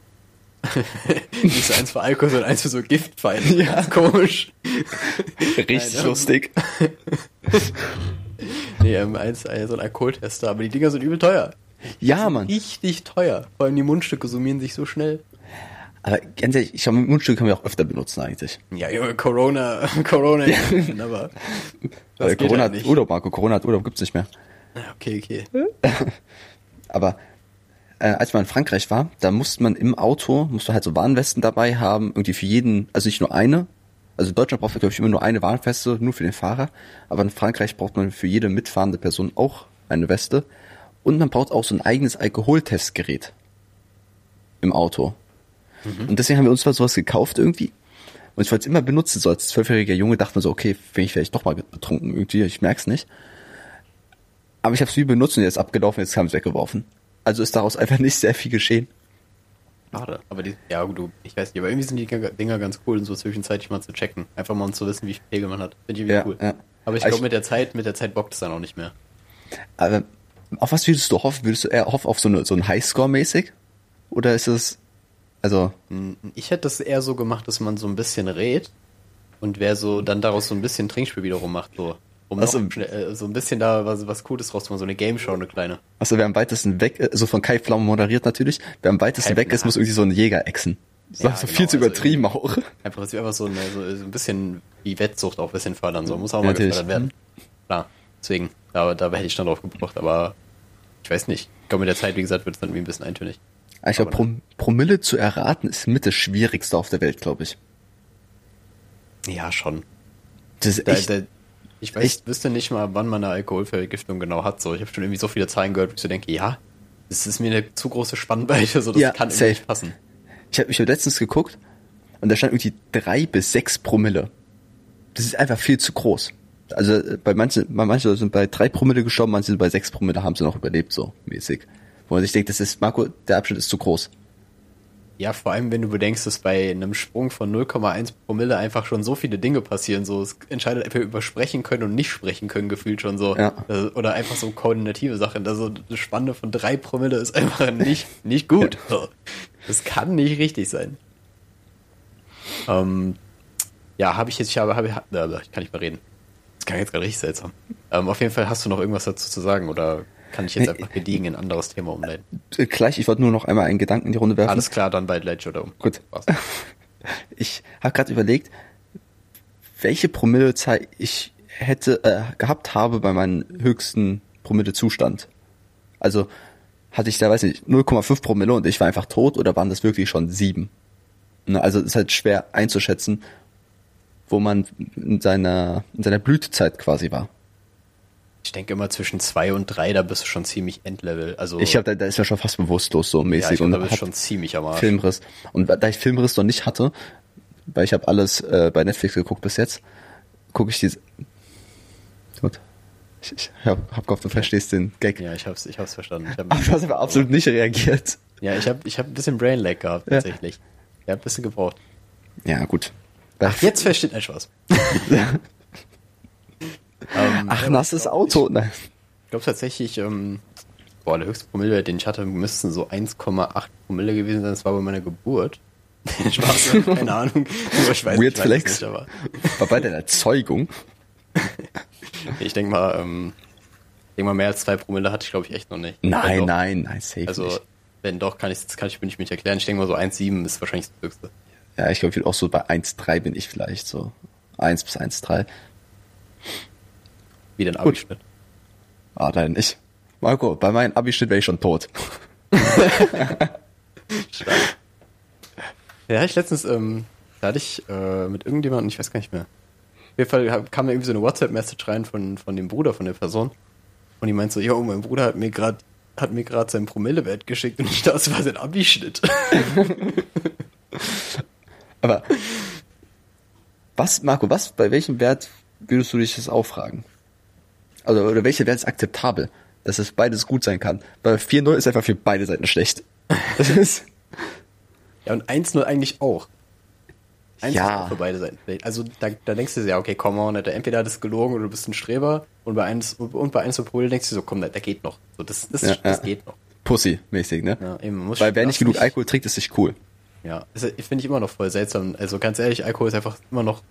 nicht so eins für Alkohol, sondern eins für so Giftpfeile. Ja. Komisch. Richtig Nein, lustig. Nee, ähm, eins, äh, so ein Alkoholtester, aber die Dinger sind übel teuer. Ja, Mann. Richtig teuer. Vor allem die Mundstücke summieren sich so schnell. Aber ganz ehrlich, ich glaube, Mundstück können wir auch öfter benutzen eigentlich. Ja, Junge, Corona, Corona, ja. aber Corona halt hat nicht. Urlaub, Marco. Corona hat Urlaub, gibt's nicht mehr. Ja, Okay, okay. Aber äh, als man in Frankreich war, da musste man im Auto, musste halt so Warnwesten dabei haben, irgendwie für jeden, also nicht nur eine. Also in Deutschland braucht man, glaube ich, immer nur eine Warnweste, nur für den Fahrer. Aber in Frankreich braucht man für jede mitfahrende Person auch eine Weste. Und man braucht auch so ein eigenes Alkoholtestgerät im Auto. Und deswegen haben wir uns mal sowas gekauft irgendwie. Und ich wollte es immer benutzen, so als zwölfjähriger Junge dachte man so, okay, bin ich vielleicht doch mal betrunken irgendwie, ich merk's nicht. Aber ich habe es nie benutzt und jetzt abgelaufen, jetzt haben es weggeworfen. Also ist daraus einfach nicht sehr viel geschehen. Schade. Aber die, ja, gut, du, ich weiß nicht, aber irgendwie sind die Dinger ganz cool, und so zwischenzeitlich mal zu checken. Einfach mal um zu wissen, wie viel Pegel man hat. Finde ich irgendwie Ja, cool. ja. Aber ich glaube, mit der Zeit, mit der Zeit bockt es dann auch nicht mehr. Aber auf was würdest du hoffen? Würdest du eher hoffen auf so, eine, so ein Highscore mäßig? Oder ist es, also, Hm, Ich hätte das eher so gemacht, dass man so ein bisschen rät und wer so dann daraus so ein bisschen Trinkspiel wiederum macht, so. Um Ach so. noch schnell, äh, so ein bisschen da was, was Cooles rauszumachen, so eine Game Show, eine kleine. also wer am weitesten weg, äh, so von Kai Pflaume moderiert natürlich, wer am weitesten Kai- weg ist, muss irgendwie so ein Jäger exen. So, Ja, so genau, viel zu also übertrieben auch. Einfach, dass wir einfach so, eine, so, so ein bisschen wie Wettsucht auch ein bisschen fördern, so. Muss auch mal Natürlich. gefördert werden. Klar. Deswegen, da, da hätte ich dann drauf gebraucht, aber ich weiß nicht. Ich glaube, mit der Zeit, wie gesagt, wird es dann irgendwie ein bisschen eintönig. Ich glaube, Pro, Promille zu erraten ist mit das Schwierigste auf der Welt, glaube ich. Ja, schon. Das ist Da, echt, da, ich weiß, echt- wüsste nicht mal, wann man eine Alkoholvergiftung genau hat. So, ich habe schon irgendwie so viele Zahlen gehört, wo ich so denke, ja, das ist mir eine zu große Spannweite, so das Ja, kann safe. nicht passen. ich habe ich hab letztens geguckt und da stand irgendwie drei bis sechs Promille. Das ist einfach viel zu groß. Also äh, bei manchen, bei manchen sind bei drei Promille gestorben, manche sind bei sechs Promille, haben sie noch überlebt, so mäßig. Wo man sich denkt, das ist, Marco, der Abschnitt ist zu groß. Ja, vor allem, wenn du bedenkst, dass bei einem Sprung von 0,1 Promille einfach schon so viele Dinge passieren. So, es entscheidet einfach über sprechen können und nicht sprechen können, gefühlt schon so. Ja. Oder einfach so koordinative Sachen. Also, eine Spanne von drei Promille ist einfach nicht, nicht gut. So. Das kann nicht richtig sein. Ähm, ja, habe ich jetzt, ich habe, habe, ich kann nicht mehr reden. Das kann jetzt gerade richtig seltsam. Ähm, auf jeden Fall hast du noch irgendwas dazu zu sagen oder kann ich jetzt einfach gediegen in ein anderes Thema umleiten? Äh, Gleich, ich wollte nur noch einmal einen Gedanken in die Runde werfen. Alles klar, dann bei Ledge oder um. Gut. Was? Ich habe gerade überlegt, welche Promillezahl ich hätte äh, gehabt habe bei meinem höchsten Promillezustand. Also hatte ich da, weiß nicht, 0,5 Promille und ich war einfach tot oder waren das wirklich schon sieben? Ne, Also es ist halt schwer einzuschätzen, wo man in seiner, in seiner Blütezeit quasi war. Ich denke immer zwischen zwei und drei, da bist du schon ziemlich Endlevel. Also Ich habe, da, da ist ja schon fast bewusstlos so ja, mäßig ich glaub, da und bist schon ziemlich am Arsch. Filmriss. Und da ich Filmriss noch nicht hatte, weil ich habe alles äh, bei Netflix geguckt bis jetzt, gucke ich diese. Gut. Ich, ich hab, hab gehofft, du verstehst den Gag. Ja, ich hab's, ich hab's verstanden. Ich hab, Aber du hast aber absolut nicht reagiert. ja, ich hab, ich hab ein bisschen Brain Lag gehabt, Ja. tatsächlich. Ja, ein bisschen gebraucht. Ja, gut. Ach, jetzt versteht ein Spaß. ähm, Ach, nasses Auto. Nein. Ich glaube tatsächlich, ähm, boah, der höchste Promille, den ich hatte, müssten so 1,8 Promille gewesen sein. Das war bei meiner Geburt. Spaß, keine Ahnung. Ich weiß, Weird ich Flex. nicht, aber War bei deiner Zeugung. ich denke mal, ähm, denk mal, mehr als zwei Promille hatte ich, glaube ich, echt noch nicht. Nein, doch, nein, nein, safe Also, nicht. wenn doch, kann ich, das kann ich mir nicht mit erklären. Ich denke mal, so 1,7 ist wahrscheinlich das höchste. Ja, ich glaube, ich bin auch so bei 1,3 bin ich vielleicht so. 1 bis 1,3. Wie den Abischnitt. Ah, nein, nicht. Marco, bei meinem Abischnitt wäre ich schon tot. Ja, ich letztens, ähm, da hatte ich äh, mit irgendjemandem, ich weiß gar nicht mehr. Auf jeden Fall kam mir irgendwie so eine WhatsApp-Message rein von, von dem Bruder von der Person. Und die meint so, ja, mein Bruder hat mir gerade hat mir gerade sein Promillewert geschickt und ich dachte, das war sein Abischnitt. Aber was, Marco, was, bei welchem Wert würdest du dich das auffragen? Also, oder welcher Wert ist akzeptabel, dass es beides gut sein kann? Weil 4-0 ist einfach für beide Seiten schlecht. Das ist, ja, und 1-0 eigentlich auch. 1 Ja. für beide Seiten. Also da, da denkst du dir, ja, okay, komm on, Alter, entweder hat es gelogen oder du bist ein Streber. Und bei 1 und bei 1 Promille denkst du so, komm, da, da geht noch. So, das, das, Ja, das ja. geht noch. Pussy-mäßig, ne? Ja, eben, muss Weil wer nicht genug Alkohol trinkt, ist nicht cool. Ja, das finde ich immer noch voll seltsam. Also ganz ehrlich, Alkohol ist einfach immer noch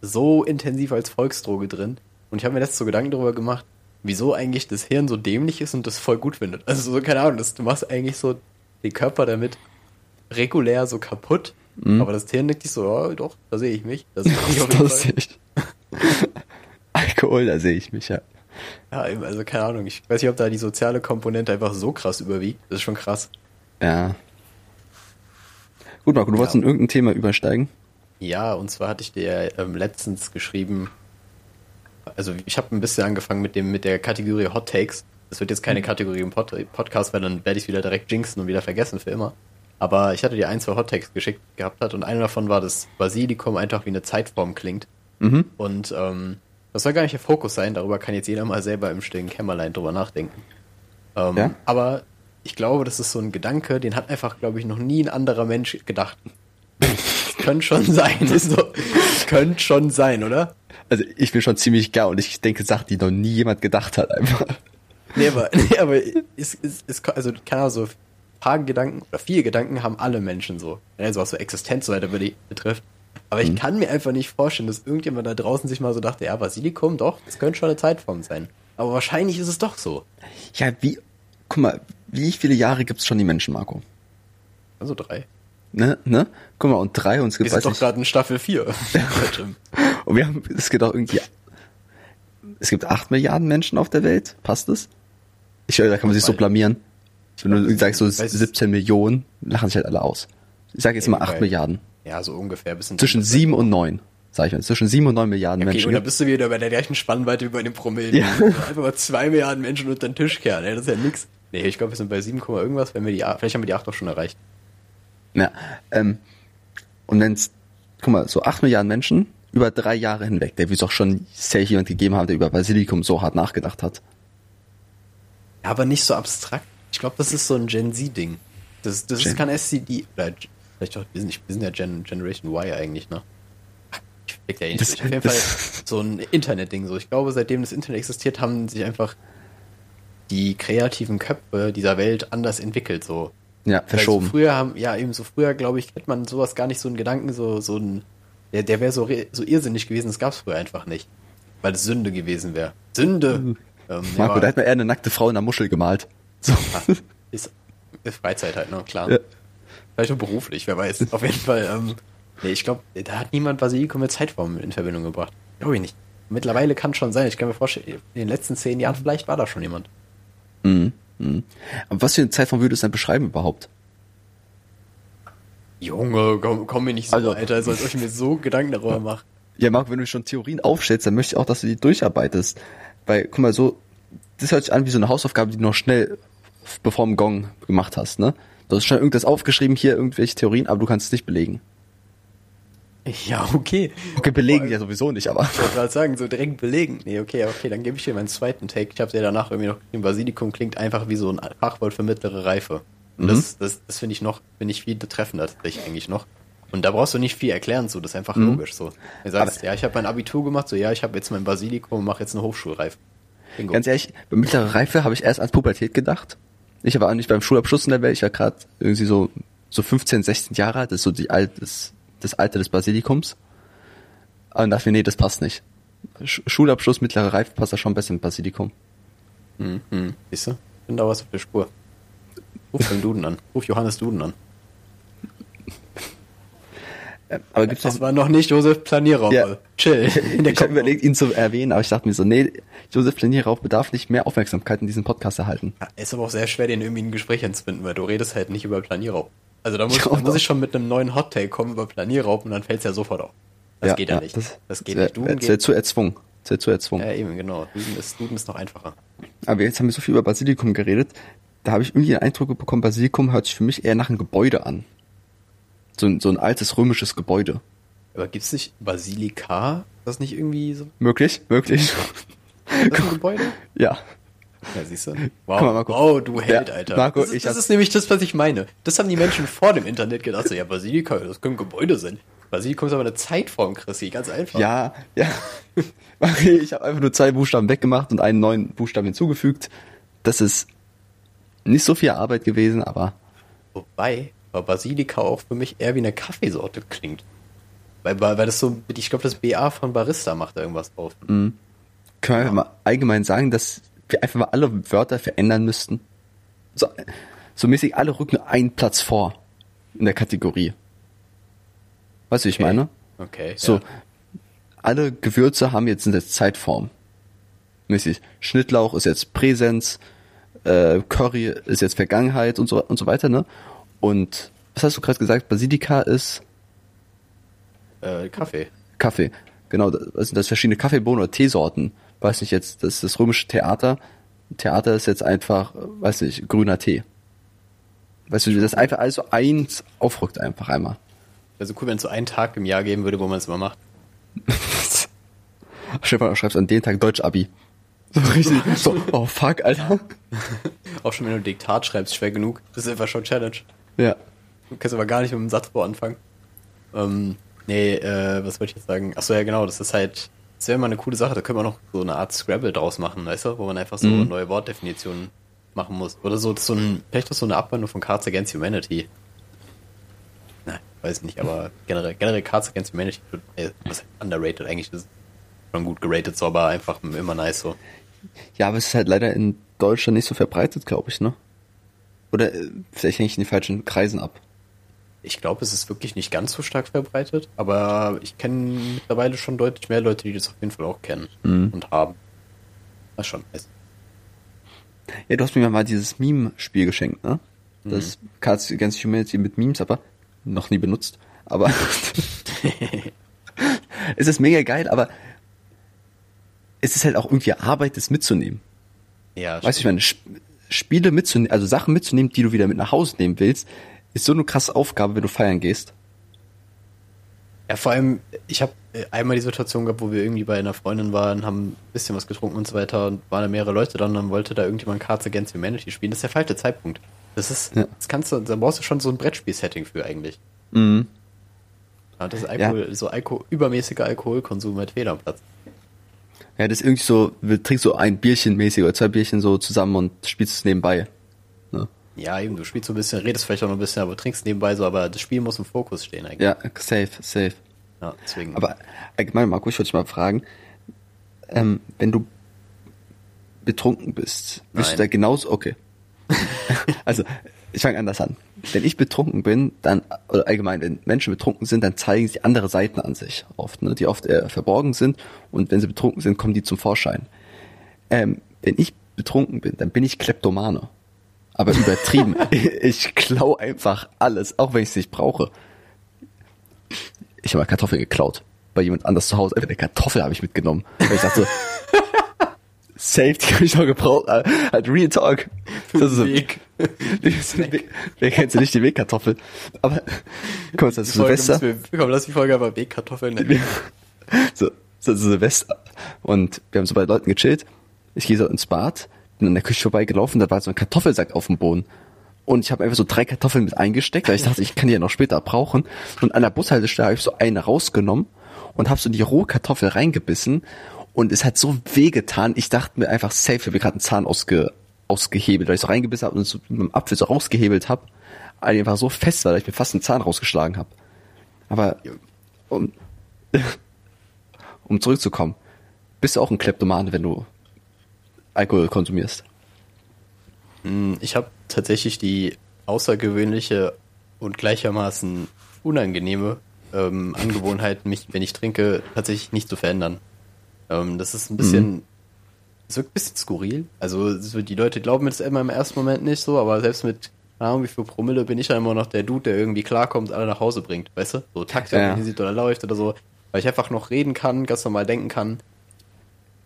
so intensiv als Volksdroge drin. Und ich habe mir letztens so Gedanken darüber gemacht, wieso eigentlich das Hirn so dämlich ist und das voll gut findet. Also so, keine Ahnung, das, du machst eigentlich so den Körper damit regulär so kaputt. Aber das Hirn denkt sich so, ja, doch, da sehe ich mich. Das sehe ich auf jeden Fall. Alkohol, da sehe ich mich, ja. Ja, also keine Ahnung. Ich weiß nicht, ob da die soziale Komponente einfach so krass überwiegt. Das ist schon krass. Ja. Gut, Marco, du wolltest Ja. in irgendein Thema übersteigen? Ja, und zwar hatte ich dir ähm, letztens geschrieben, also ich habe ein bisschen angefangen mit dem mit der Kategorie Hot Takes. Das wird jetzt keine Kategorie im Pod Podcast, weil dann werde ich wieder direkt jinxen und wieder vergessen für immer. Aber ich hatte dir ein, zwei Hot Takes geschickt gehabt hat und einer davon war, dass Basilikum einfach wie eine Zeitform klingt. Mhm. Und ähm, das soll gar nicht der Fokus sein, darüber kann jetzt jeder mal selber im stillen Kämmerlein drüber nachdenken. Ähm, Ja? Aber ich glaube, das ist so ein Gedanke, den hat einfach, glaube ich, noch nie ein anderer Mensch gedacht. könnte schon sein. So, könnte schon sein, oder? Also ich bin schon ziemlich gar und ich denke Sachen, die noch nie jemand gedacht hat einfach. Nee, aber, nee, aber ist, ist, ist, also, keine Ahnung, so ein paar Gedanken oder viele Gedanken haben alle Menschen so. Also was so Existenz so weiter be- betrifft. Aber ich kann mir einfach nicht vorstellen, dass irgendjemand da draußen sich mal so dachte, ja, Basilikum, doch, das könnte schon eine Zeitform sein. Aber wahrscheinlich ist es doch so. Ja, wie, guck mal, wie viele Jahre gibt's schon die Menschen, Marco? Also drei. Ne, ne? Guck mal, und drei und es Wir gibt, sind weiß doch gerade in Staffel 4. und wir haben, es gibt auch irgendwie, es gibt acht Milliarden Menschen auf der Welt, passt es? Ich höre, da kann man sich so blamieren. Wenn du sagst so ich weiß- 17 Millionen, lachen sich halt alle aus. Ich sage jetzt mal acht Weil- Milliarden. ja, so ungefähr. Bisschen Zwischen sieben und neun, sag ich mal. Zwischen sieben und neun Milliarden Okay, Menschen. und da bist du wieder bei der gleichen Spannweite wie bei den Promillen. Ja. Einfach mal zwei Milliarden Menschen unter den Tisch kehren, ey, das ist ja nix. Nee, ich glaube, wir sind bei 7, Komma irgendwas, wenn wir die, vielleicht haben wir die 8 doch schon erreicht. Ja, ähm, und wenn's, guck mal, so acht Milliarden Menschen über drei Jahre hinweg, der wird es auch schon safe jemand gegeben haben, der über Basilikum so hart nachgedacht hat. Ja, aber nicht so abstrakt. Ich glaube, das ist so ein Gen Z-Ding. Das, das Gen- ist kein SCD. Oder vielleicht doch, wir sind, wir sind ja Gen, Generation Y eigentlich, ne? Ich ja eh nicht. Das-. Auf jeden Fall so ein Internet-Ding. So, ich glaube, seitdem das Internet existiert, haben sich einfach die kreativen Köpfe dieser Welt anders entwickelt. So. Ja, verschoben. So früher haben, ja, eben so früher, glaube ich, hätte man sowas gar nicht so einen Gedanken, so, so ein, der, der wäre so, so irrsinnig gewesen, das gab es früher einfach nicht. Weil es Sünde gewesen wäre. Sünde! Ähm, Uh. Marco, ja, da hat man eher eine nackte Frau in der Muschel gemalt. So. ist, ist Freizeit halt, ne, klar. Ja. Vielleicht auch beruflich, wer weiß. Auf jeden Fall, ähm, nee, ich glaube, da hat niemand Basilikum mit Zeitform in Verbindung gebracht. Glaube ich nicht. Mittlerweile kann schon sein. Ich kann mir vorstellen, in den letzten zehn Jahren vielleicht war da schon jemand. Mhm. Mhm. Aber was für eine Zeitform würde es denn beschreiben überhaupt? Junge, komm, komm mir nicht so, Also- Alter, als ob ich mir so Gedanken darüber mache. Ja, Marco, wenn du schon Theorien aufstellst, dann möchte ich auch, dass du die durcharbeitest. Weil, guck mal, so, das hört sich an wie so eine Hausaufgabe, die du noch schnell bevor dem Gong gemacht hast, ne? Du hast schon irgendwas aufgeschrieben, hier irgendwelche Theorien, aber du kannst es nicht belegen. Ja, okay. Okay, belegen ja sowieso nicht, aber. Ich wollte gerade sagen, so direkt belegen. Nee, okay, okay, dann gebe ich dir meinen zweiten Take. Ich habe dir danach irgendwie noch geschrieben, Basilikum klingt einfach wie so ein Fachwort für mittlere Reife. Und das, das, das finde ich noch, finde ich viel treffender tatsächlich eigentlich noch. Und da brauchst du nicht viel erklären, so, das ist einfach logisch so. Du sagst, ja, ich habe mein Abitur gemacht, so, ja, ich habe jetzt mein Basilikum und mache jetzt eine Hochschulreife. Bingo. Ganz ehrlich, bei mittlerer Reife habe ich erst ans Pubertät gedacht. Ich war auch nicht beim Schulabschluss in der Welt, ich war gerade irgendwie so, so 15, 16 Jahre alt, das ist so die Alt, das, das Alter des Basilikums. Dann dachte mir, nee, das passt nicht. Sch Schulabschluss, mittlere Reife passt da schon besser mit Basilikum. Hm, hm. Siehst du? Bin da was auf der Spur. Ruf den Duden an. Ruf Johannes Duden an. Äh, Aber gibt's Das noch, war noch nicht Josef Planierraum. Ja. Chill. In der ich habe überlegt, ihn zu erwähnen, aber ich dachte mir so, nee, Josef Planierrauch bedarf nicht mehr Aufmerksamkeit in diesem Podcast erhalten. Ja, ist aber auch sehr schwer, den irgendwie in ein Gespräch einzubinden, weil du redest halt nicht über Planierraub. Also da muss, Ja, da muss ich schon mit einem neuen Hottake kommen über Planierraub und dann fällt's ja sofort auf. Das geht ja, nicht. Das, geht wär- nicht. Du Das wäre zu erzwungen. Zu, zu erzwungen. Ja, eben, genau. Duden ist, Duden ist noch einfacher. Aber jetzt haben wir so viel über Basilikum geredet. Da habe ich irgendwie den Eindruck bekommen, Basilikum hört sich für mich eher nach einem Gebäude an. So ein, so ein altes römisches Gebäude. Aber gibt's nicht Basilika? Ist das nicht irgendwie so Möglich? Möglich? ist das ein Gebäude? ja. Ja, siehst du. Guck mal, Marco. wow, du Held, Ja, Alter. Marco, das ist, ich das ist nämlich das, was ich meine. Das haben die Menschen vor dem Internet gedacht. So, ja, Basilika, das können Gebäude sein. Basilikum ist aber eine Zeitform, Chrissy, ganz einfach. Ja, ja. Ich habe einfach nur zwei Buchstaben weggemacht und einen neuen Buchstaben hinzugefügt. Das ist nicht so viel Arbeit gewesen, aber Wobei, weil Basilika auch für mich eher wie eine Kaffeesorte klingt. Weil, weil, weil das so, ich glaube, das BA von Barista macht da irgendwas drauf. können wir einfach mal allgemein sagen, dass wir einfach mal alle Wörter verändern müssten. So, so mäßig alle rücken einen Platz vor in der Kategorie. Weißt du, wie ich Okay. meine? Okay. So, ja. alle Gewürze haben jetzt eine Zeitform. Mäßig. Schnittlauch ist jetzt Präsenz, äh, Curry ist jetzt Vergangenheit und so und so weiter, ne? Und was hast du gerade gesagt? Basilika ist Äh, Kaffee. Kaffee. Genau, das sind das verschiedene Kaffeebohnen oder Teesorten. Weiß nicht jetzt, das ist das römische Theater. Theater ist jetzt einfach, weiß nicht, grüner Tee. Weißt du, das einfach alles so eins aufrückt einfach einmal. Wäre so cool, wenn es so einen Tag im Jahr geben würde, wo man es immer macht. Stefan, du schreibst an den Tag Deutsch-Abi. So richtig, so, oh fuck, Alter. Auch schon wenn du Diktat schreibst, schwer genug. Das ist einfach schon Challenge. Ja. Du kannst aber gar nicht mit dem Satzbau anfangen. Ähm, nee, äh, was wollte ich jetzt sagen? Achso, ja genau, das ist halt, das wäre mal eine coole Sache, da können wir noch so eine Art Scrabble draus machen, weißt du, wo man einfach so Mhm. neue Wortdefinitionen machen muss. Oder so, so ein, vielleicht auch so eine Abwandlung von Cards Against Humanity. Nein, weiß nicht, aber generell, generell Cards Against Humanity, äh, was heißt underrated eigentlich, das ist schon gut geratet, so, aber einfach immer nice so. Ja, aber es ist halt leider in Deutschland nicht so verbreitet, glaube ich, ne? Oder äh, vielleicht hänge ich in die falschen Kreisen ab. Ich glaube, es ist wirklich nicht ganz so stark verbreitet, aber ich kenne mittlerweile schon deutlich mehr Leute, die das auf jeden Fall auch kennen Mhm. und haben. Das ist schon nice. Ja, du hast mir mal dieses Meme-Spiel geschenkt, ne? Das Cards Against Humanity mit Memes, aber noch nie benutzt. Aber es ist mega geil, aber es ist halt auch irgendwie Arbeit, das mitzunehmen. Ja, Weißt du, ich meine, Sp Spiele mitzunehmen, also Sachen mitzunehmen, die du wieder mit nach Hause nehmen willst, ist so eine krasse Aufgabe, wenn du feiern gehst. Ja, vor allem, ich habe einmal die Situation gehabt, wo wir irgendwie bei einer Freundin waren, haben ein bisschen was getrunken und so weiter und waren da mehrere Leute dann, dann wollte da irgendjemand Cards Against Humanity spielen. Das ist der falsche Zeitpunkt. Das ist, Ja. das kannst du, da brauchst du schon so ein Brettspiel-Setting für eigentlich. Mhm. Ja, das ist Alkohol, so Alko übermäßiger Alkoholkonsum mit fehl am Platz. Ja, das ist irgendwie so, du trinkst so ein Bierchen mäßig oder zwei Bierchen so zusammen und spielst es nebenbei. Ja, eben, du spielst so ein bisschen, redest vielleicht auch noch ein bisschen, aber trinkst nebenbei so, aber das Spiel muss im Fokus stehen eigentlich. Ja, safe, safe. Ja, deswegen. Aber allgemein, Marco, ich wollte dich mal fragen, ähm, wenn du betrunken bist, bist Nein. du da genauso, okay. also, ich fange anders an. Wenn ich betrunken bin, dann, oder allgemein, wenn Menschen betrunken sind, dann zeigen sie andere Seiten an sich oft, ne, die oft eher verborgen sind und wenn sie betrunken sind, kommen die zum Vorschein. Ähm, wenn ich betrunken bin, dann bin ich Kleptomane. Aber übertrieben. ich klau einfach alles, auch wenn ich es nicht brauche. Ich habe mal Kartoffeln geklaut. Bei jemand anders zu Hause. Eine Kartoffel habe ich mitgenommen. Weil ich dachte, safe, die kann ich noch gebrauchen. Äh, Halt Real Talk. Das ist so, Weg. Wer kennt sie nicht, die Wegkartoffel? Aber, mal, das ist Silvester. wir, komm, lass die Folge aber Wegkartoffeln nennen. so, so Silvester. Und wir haben so bei Leuten gechillt. Ich gehe so ins Bad, bin an der Küche vorbeigelaufen, da war so ein Kartoffelsack auf dem Boden. Und ich habe einfach so drei Kartoffeln mit eingesteckt, weil ich dachte, ich kann die ja noch später brauchen. Und an der Bushaltestelle habe ich so eine rausgenommen und habe so die rohe Kartoffel reingebissen. Und es hat so wehgetan. Ich dachte mir einfach, safe, ich habe gerade einen Zahn ausge, ausgehebelt, weil ich so reingebissen habe und so mit dem Apfel so rausgehebelt habe. Einfach so fest dass ich mir fast einen Zahn rausgeschlagen habe. Aber um, um zurückzukommen, bist du auch ein Kleptomane, wenn du Alkohol konsumierst? Hm, Ich habe tatsächlich die außergewöhnliche und gleichermaßen unangenehme ähm, Angewohnheit, mich, wenn ich trinke, tatsächlich nicht zu verändern. Ähm, das ist ein bisschen, es wirkt ein bisschen skurril. Also so, die Leute glauben es immer im ersten Moment nicht so, aber selbst mit, keine Ahnung, wie viel Promille bin ich dann immer noch der Dude, der irgendwie klarkommt, alle nach Hause bringt, weißt du? So Takt Ja. organisiert oder läuft oder so. Weil ich einfach noch reden kann, ganz normal denken kann.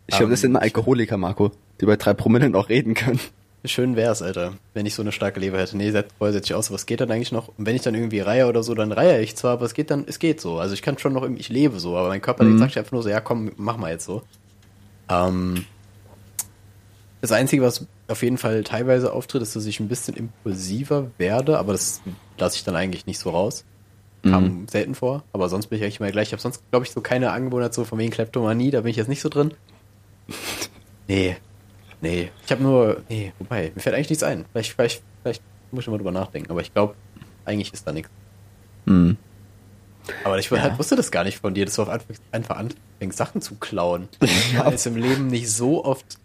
Ich glaube, das sind immer Alkoholiker, Marco, die bei drei Promille noch reden können. Schön wär's, Alter, wenn ich so eine starke Leber hätte. Nee, vorher setze ich aus, was geht dann eigentlich noch? Und wenn ich dann irgendwie reihe oder so, dann reihe ich zwar, aber es geht dann, es geht so. Also ich kann schon noch, irgendwie, ich lebe so, aber mein Körper mhm. sagt einfach nur so, ja komm, mach mal jetzt so. Ähm, das Einzige, was auf jeden Fall teilweise auftritt, ist, dass ich ein bisschen impulsiver werde, aber das lasse ich dann eigentlich nicht so raus. Kam mhm. selten vor, aber sonst bin ich eigentlich immer gleich. Ich habe sonst, glaube ich, so keine Angewohnheit so von wegen Kleptomanie, da bin ich jetzt nicht so drin. Nee. Nee. Ich habe nur. Nee, wobei, mir fällt eigentlich nichts ein. Vielleicht, vielleicht, vielleicht muss ich mal drüber nachdenken, aber ich glaube, eigentlich ist da nichts. Mhm. Aber ich ja. halt, wusste das gar nicht von dir, dass du auf einfach anfängst, Sachen zu klauen. Ich war jetzt im Leben nicht so oft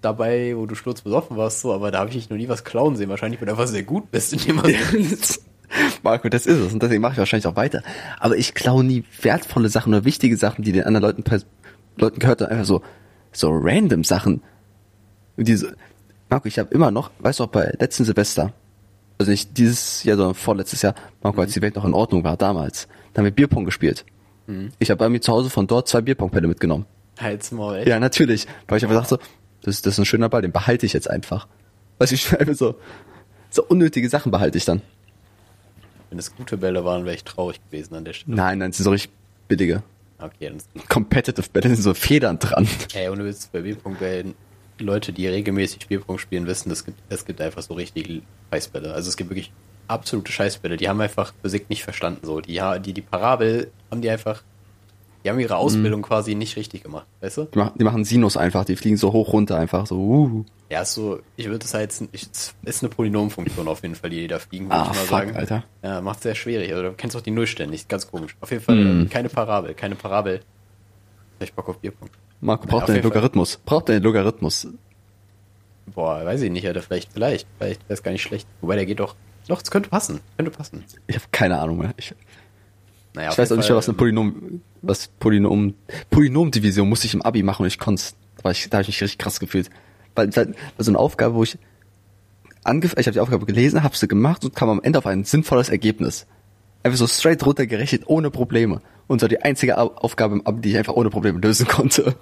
dabei, wo du sturzbesoffen warst, so, aber da habe ich noch nie was klauen sehen. Wahrscheinlich, weil du einfach sehr gut bist in dem, was Marco, das ist es und deswegen mache ich wahrscheinlich auch weiter. Aber ich klaue nie wertvolle Sachen oder wichtige Sachen, die den anderen Leuten, Leuten gehört, einfach so, so random Sachen. Diese, Marco, ich habe immer noch, weißt du auch bei letzten Silvester, also nicht dieses Jahr, sondern vorletztes Jahr, Marco, mhm. als die Welt noch in Ordnung war, damals, da haben wir Bierpong gespielt. Mhm. Ich habe bei mir zu Hause von dort zwei Bierpongpelle mitgenommen. Halsmaul, echt? Ja, natürlich. Weil ich einfach dachte, das, das ist ein schöner Ball, den behalte ich jetzt einfach. Weißt du, ich einfach so, so unnötige Sachen behalte ich dann. Wenn es gute Bälle waren, wäre ich traurig gewesen an der Stelle. Nein, nein, es sind so richtig billige. Okay, dann Competitive Bälle sind so Federn dran. Ey, ohne Witz, bei Bierpunktbällen, Leute, die regelmäßig Bierpunkt spielen, wissen, es gibt, es gibt einfach so richtig Scheißbälle. Also es gibt wirklich absolute Scheißbälle. Die haben einfach Physik nicht verstanden. So, die, die, die Parabel haben die einfach die haben ihre Ausbildung mhm. quasi nicht richtig gemacht, weißt du? Die machen, die machen Sinus einfach, die fliegen so hoch runter einfach, so, uh. Ja, ist so, ich würde das halt, ist eine Polynomfunktion auf jeden Fall, die da fliegen, würde ah, ich mal fuck, sagen. Alter. Ja, macht sehr schwierig. Also du kennst doch die Nullstellen nicht, ganz komisch. Auf jeden Fall mm. keine Parabel, keine Parabel. Ich Bock auf Bierpunkt. Marco, braucht ja, den Logarithmus. Fall. Braucht den Logarithmus. Boah, weiß ich nicht, Alter, vielleicht, vielleicht, vielleicht wäre es gar nicht schlecht. Wobei, der geht doch, doch, es könnte passen, könnte passen. Ich habe keine Ahnung mehr. Ich, naja, ich weiß auch nicht, was eine Polynom, was Polynom, Polynomdivision musste ich im Abi machen und ich konnte da, ich, da habe ich mich richtig krass gefühlt. Weil, weil so eine Aufgabe, wo ich angef ich habe die Aufgabe gelesen, habe sie gemacht und kam am Ende auf ein sinnvolles Ergebnis. Einfach so straight runtergerechnet, ohne Probleme. Und so die einzige Aufgabe im Abi, die ich einfach ohne Probleme lösen konnte.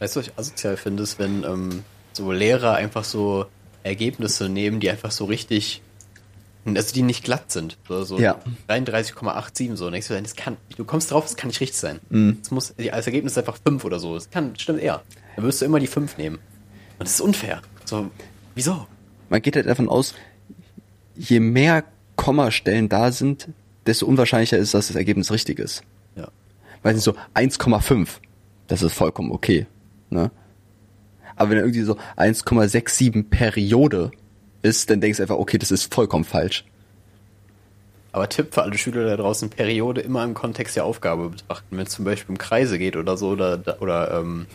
Weißt du, was ich asozial finde, ist, wenn ähm, so Lehrer einfach so Ergebnisse nehmen, die einfach so richtig also die nicht glatt sind. So, so ja. 33,87 so. Denkst du, das kann, du kommst drauf, das kann nicht richtig sein. Mhm. Das muss, als Ergebnis ist einfach 5 oder so. Das kann, stimmt eher. Dann wirst du immer die 5 nehmen. Und das ist unfair. So, wieso? Man geht halt davon aus, je mehr Kommastellen da sind, desto unwahrscheinlicher ist, dass das Ergebnis richtig ist. Ja. Weil so 1,5, das ist vollkommen okay. Ne? Aber wenn irgendwie so 1,67 Periode ist, dann denkst du einfach, okay, das ist vollkommen falsch. Aber Tipp für alle Schüler da draußen, Periode immer im Kontext der Aufgabe betrachten. Wenn es zum Beispiel um Kreise geht oder so oder, oder ähm,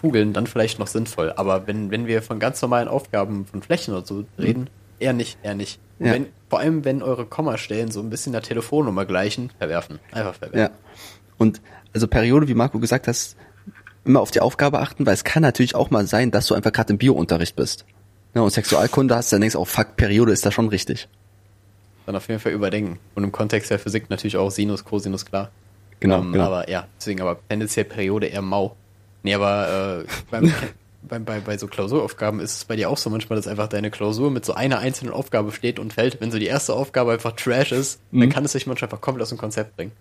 Kugeln, dann vielleicht noch sinnvoll. Aber wenn, wenn wir von ganz normalen Aufgaben von Flächen oder so reden, mhm. eher nicht, eher nicht. Ja. Wenn, vor allem, wenn eure Kommastellen so ein bisschen der Telefonnummer gleichen, verwerfen. Einfach verwerfen. Ja. Und also Periode, wie Marco gesagt hast, immer auf die Aufgabe achten, weil es kann natürlich auch mal sein, dass du einfach gerade im Biounterricht bist ja, und Sexualkunde hast, dann denkst du auch, fuck, Periode ist da schon richtig. Dann auf jeden Fall überdenken. Und im Kontext der Physik natürlich auch Sinus, Cosinus, klar. Genau, ähm, genau. Aber ja, deswegen aber tendenziell Periode eher mau. Nee, aber äh, beim, bei, bei, bei so Klausuraufgaben ist es bei dir auch so manchmal, dass einfach deine Klausur mit so einer einzelnen Aufgabe steht und fällt. Wenn so die erste Aufgabe einfach Trash ist, mhm. dann kann es sich manchmal einfach komplett aus dem Konzept bringen.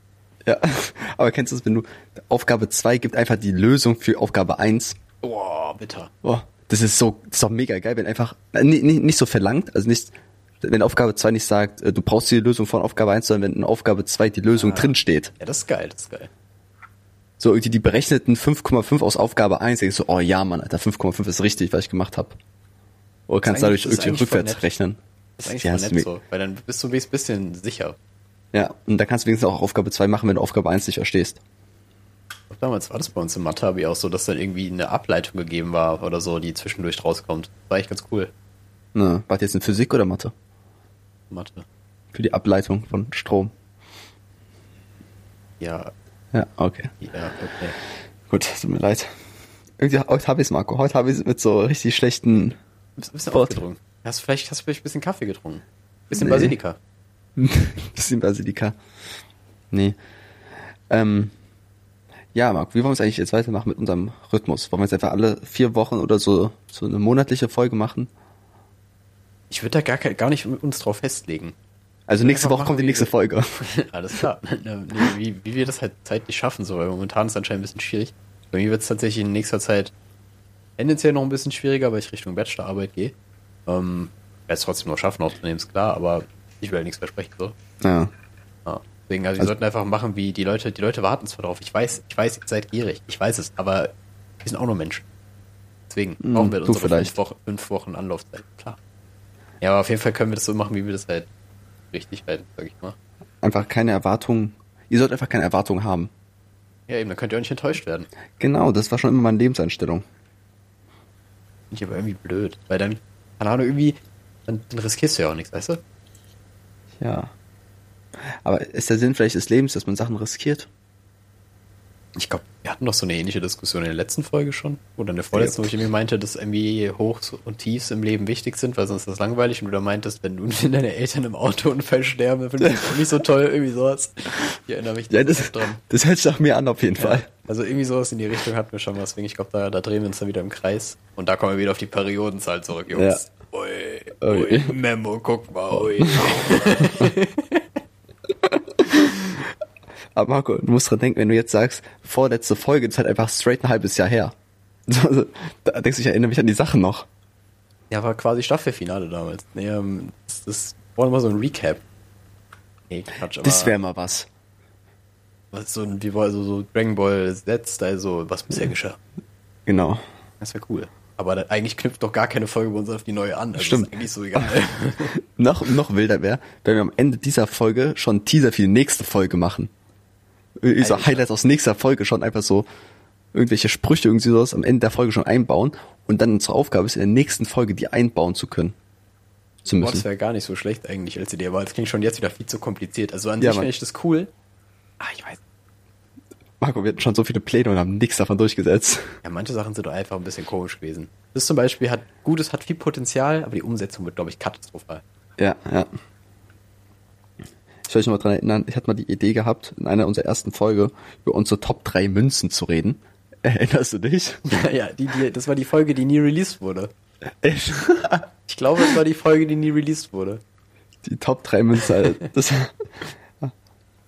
Ja, aber kennst du es, wenn du Aufgabe 2 gibt einfach die Lösung für Aufgabe 1? Boah, bitter. Boah, das ist so, das ist doch mega geil, wenn einfach, äh, nicht, nicht so verlangt, also nicht, wenn Aufgabe 2 nicht sagt, äh, du brauchst die Lösung von Aufgabe 1, sondern wenn in Aufgabe 2 die Lösung ah. drin steht. Ja, das ist geil, das ist geil. So irgendwie die berechneten 5,5 aus Aufgabe 1, denkst du, oh ja, Mann, Alter, 5,5 ist richtig, was ich gemacht habe. Oder kannst dadurch irgendwie rückwärts rechnen. Das ist eigentlich ja, nett so, weil dann bist du ein bisschen sicher. Ja, und da kannst du wenigstens auch Aufgabe 2 machen, wenn du Aufgabe 1 nicht verstehst damals war das bei uns in Mathe, habe ich auch so, dass dann irgendwie eine Ableitung gegeben war oder so, die zwischendurch rauskommt. War echt ganz cool. Na, war jetzt in Physik oder Mathe? Mathe. Für die Ableitung von Strom. Ja. Ja, okay. Ja, okay. Gut, tut mir leid. Irgendwie, heute habe ich es, Marco. Heute habe ich es mit so richtig schlechten. Bist, bist du aufgedrungen? Hast, vielleicht hast du vielleicht ein bisschen Kaffee getrunken. Bisschen nee. Basilika. bisschen Basilika. Nee. Ähm, Ja, Marc, wie wollen wir es eigentlich jetzt weitermachen mit unserem Rhythmus? Wollen wir jetzt einfach alle vier Wochen oder so, so eine monatliche Folge machen? Ich würde da gar, gar nicht uns drauf festlegen. Also nächste Woche kommt die nächste Folge. Alles klar. Ne, nee, wie, wie wir das halt zeitlich schaffen, so, weil momentan ist es anscheinend ein bisschen schwierig. Bei mir wird es tatsächlich in nächster Zeit tendenziell noch ein bisschen schwieriger, weil ich Richtung Bachelorarbeit gehe. Ähm, werde es trotzdem noch schaffen, aufzunehmen, ist klar, aber ich will nichts versprechen, so. Ja. Deswegen, also, wir Also- sollten einfach machen, wie die Leute, die Leute warten zwar drauf. Ich weiß, ich weiß, ihr seid gierig. Ich weiß es, aber wir sind auch nur Menschen. Deswegen Hm, brauchen wir unsere vielleicht. fünf Wochen, fünf Wochen Anlaufzeit. Klar. Ja, aber auf jeden Fall können wir das so machen, wie wir das halt richtig halten, sag ich mal. Einfach keine Erwartungen. Ihr sollt einfach keine Erwartungen haben. Ja, eben, dann könnt ihr auch nicht enttäuscht werden. Genau, das war schon immer meine Lebenseinstellung. Finde ich aber irgendwie blöd. Weil dann, keine Ahnung, irgendwie, dann, dann riskierst du ja auch nichts, weißt du? Ja. Aber ist der Sinn vielleicht des Lebens, dass man Sachen riskiert? Ich glaube, wir hatten doch so eine ähnliche Diskussion in der letzten Folge schon. Oder in der vorletzten, wo ich irgendwie meinte, dass irgendwie Hochs und Tiefs im Leben wichtig sind, weil sonst ist das langweilig. Und du da meintest, wenn du wenn deine Eltern im Autounfall sterben, finde ich das nicht so toll, irgendwie sowas. Ich erinnere mich Ja, da das, dran. das hört sich nach mir an, auf jeden Ja, Fall. also irgendwie sowas in die Richtung hatten wir schon mal. Deswegen, ich glaube, da, da drehen wir uns dann wieder im Kreis. Und da kommen wir wieder auf die Periodenzahl zurück, Jungs. Ui, ui, Ui. Memo, guck mal, ui. Aber Marco, du musst dran denken, wenn du jetzt sagst, vorletzte Folge, das ist halt einfach straight ein halbes Jahr her. Also, da denkst du, ich erinnere mich an die Sachen noch. Ja, war quasi Staffelfinale damals. Nee, ähm, das, das war mal so ein Recap. Nee, Quatsch, aber Das wäre mal was. was so ein, wie war also so Dragon Ball Z, also was bisher geschah. Genau. Das wäre cool. Aber eigentlich knüpft doch gar keine Folge bei uns auf die neue an. Also Stimmt. Ist eigentlich so egal. noch, noch wilder wäre, wenn wir am Ende dieser Folge schon einen Teaser für die nächste Folge machen. Alter. Highlights aus nächster Folge schon einfach so irgendwelche Sprüche irgendwie sowas am Ende der Folge schon einbauen und dann unsere Aufgabe ist in der nächsten Folge die einbauen zu können. Zu Boah, das müssen. wäre gar nicht so schlecht eigentlich als Idee, aber das klingt schon jetzt wieder viel zu kompliziert. Also an Ja, sich finde ich das cool. Ah, ich weiß. Marco, wir hatten schon so viele Pläne und haben nichts davon durchgesetzt. Ja, manche Sachen sind doch einfach ein bisschen komisch gewesen. Das zum Beispiel hat, gut, es hat viel Potenzial, aber die Umsetzung wird, glaube ich, katastrophal. Ja, ja. Ich soll mich noch mal dran erinnern, ich hatte mal die Idee gehabt, in einer unserer ersten Folge über unsere Top 3 Münzen zu reden. Erinnerst du dich? ja, die, die, das war die Folge, die nie released wurde. Echt? Ich glaube, es war die Folge, die nie released wurde. Die Top 3 Münzen, das,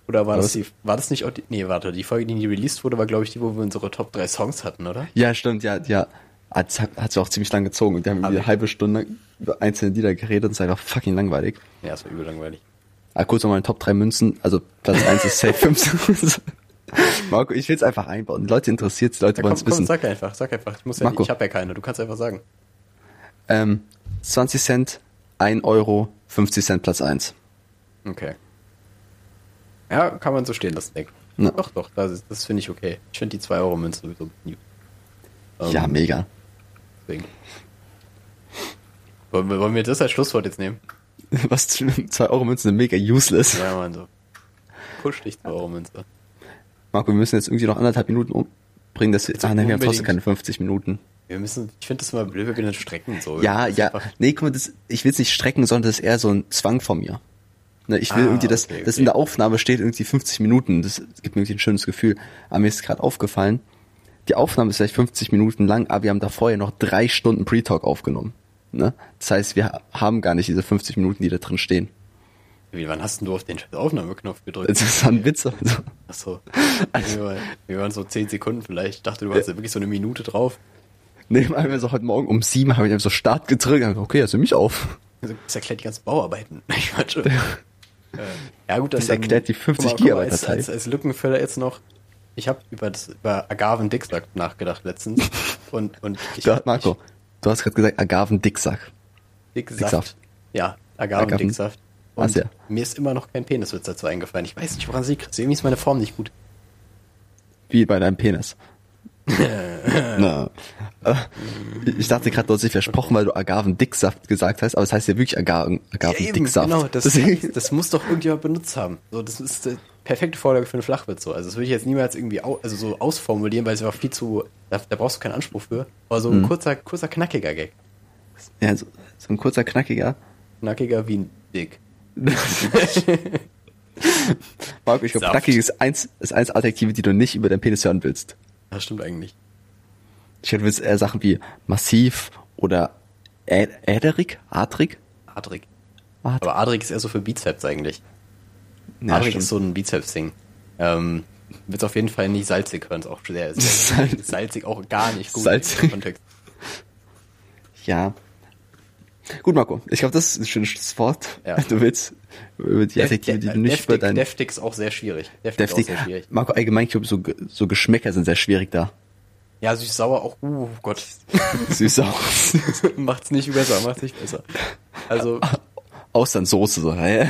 Oder war das die, war das nicht auch die, nee, warte, die Folge, die nie released wurde, war, glaube ich, die, wo wir unsere Top 3 Songs hatten, oder? Ja, stimmt, ja, ja. Ah, hat, hat sich auch ziemlich lang gezogen. Und wir haben Aber- eine halbe Stunde über einzelne Lieder geredet und es ist einfach fucking langweilig. Ja, das war übel langweilig. Ah, kurz nochmal in Top 3 Münzen. Also Platz 1 ist Safe 5. Marco, ich will es einfach einbauen. Die Leute interessiert die Leute Ja, wollen es wissen. sag einfach, sag einfach. Ich muss ja, Marco. ich habe ja keine, du kannst einfach sagen. Ähm, 20 Cent, 1 Euro, 50 Cent Platz 1. Okay. Ja, kann man so stehen lassen, denke ich. Ja. Doch, doch, das, das finde ich okay. Ich finde die 2 Euro Münze sowieso nie. Ähm, ja, mega. Deswegen. Wollen wir, wollen wir das als Schlusswort jetzt nehmen? Was 2 Euro Münzen sind mega useless. Ja, man, so. Push dich 2 Euro Münze. Marco, wir müssen jetzt irgendwie noch anderthalb Minuten umbringen, dass wir, ah, nein, wir haben trotzdem keine 50 Minuten. Wir müssen, ich finde das immer blöd, wir können strecken, so. Ja, Das ja. Nee, guck mal, das, ich will es nicht strecken, sondern das ist eher so ein Zwang von mir. Ne, ich will Ah, irgendwie, dass, okay, dass okay. in der Aufnahme steht irgendwie 50 Minuten. Das gibt mir irgendwie ein schönes Gefühl. Aber mir ist gerade aufgefallen, die Aufnahme ist vielleicht 50 Minuten lang, aber wir haben davor ja noch drei Stunden Pre-Talk aufgenommen. Ne? Das heißt, wir ha- haben gar nicht diese 50 Minuten, die da drin stehen. Wie, wann hast denn du auf den Aufnahmeknopf gedrückt? Das ist ein Witz. Also, Achso. Wir, waren- wir waren so 10 Sekunden vielleicht. Ich dachte, du warst ja wirklich so eine Minute drauf. nee, mal wir so heute Morgen um sieben habe ich einfach so Start gedrückt. und Okay, also mich auf. Also, Das erklärt die ganzen Bauarbeiten. Ich war schon. Äh, ja gut, dann Das erklärt die 50 guck mal, guck mal, Gigabyte als, Datei. als, als Lückenfüller jetzt noch. Ich habe über das über Agaven Dicksack nachgedacht letztens und und ich, Da, Marco, du hast gerade gesagt, Agaven-Dicksack. Dicksaft. Dicksaft. Ja, Agaven Agaven- Und ja. mir ist immer noch kein Peniswitz dazu eingefallen. Ich weiß nicht, woran sie liegt. Irgendwie ist meine Form nicht gut. Wie bei deinem Penis. Na. Äh, Ich dachte gerade, du hast dich versprochen, weil du Agaven-Dicksaft gesagt hast, aber es heißt ja wirklich Agaven- Agaven-Dicksaft. genau, das, das muss doch irgendjemand benutzt haben. So, das ist die perfekte Vorlage für einen Flachwitz. So. Also das würde ich jetzt niemals irgendwie au also so ausformulieren, weil es einfach viel zu, da, da brauchst du keinen Anspruch für. Aber so ein Mhm. kurzer, kurzer, knackiger Gag. ja, so, so ein kurzer, knackiger. Knackiger wie ein Dick. Marco, ich glaube, knackig ist eins, ist eins Adjektive, die du nicht über deinen Penis hören willst. Das stimmt eigentlich. Ich hätte willst eher Sachen wie massiv oder ä- äderig, adrig. Adrig. Adrig. Aber Adrig ist eher so für Bizeps eigentlich. Ja, Adrig stimmt. ist so ein Bizeps-Ding. Ähm, wird auf jeden Fall nicht salzig hören, ist auch sehr, sehr Salzig. auch gar nicht gut Salzig. im Kontext. Ja. Gut, Marco, ich glaube, das ist ein schönes Schlusswort. Ja. Du willst die Adjektive, die du nicht deftig, dein deftig ist auch sehr schwierig. Deftig, deftig. Ist auch sehr schwierig. Marco, allgemein, ich glaube, so, so Geschmäcker sind sehr schwierig da. Ja, süß-sauer auch, uh, Gott. Süß aus. macht's nicht besser, macht's nicht besser. Also, Austernsoße, so, hä?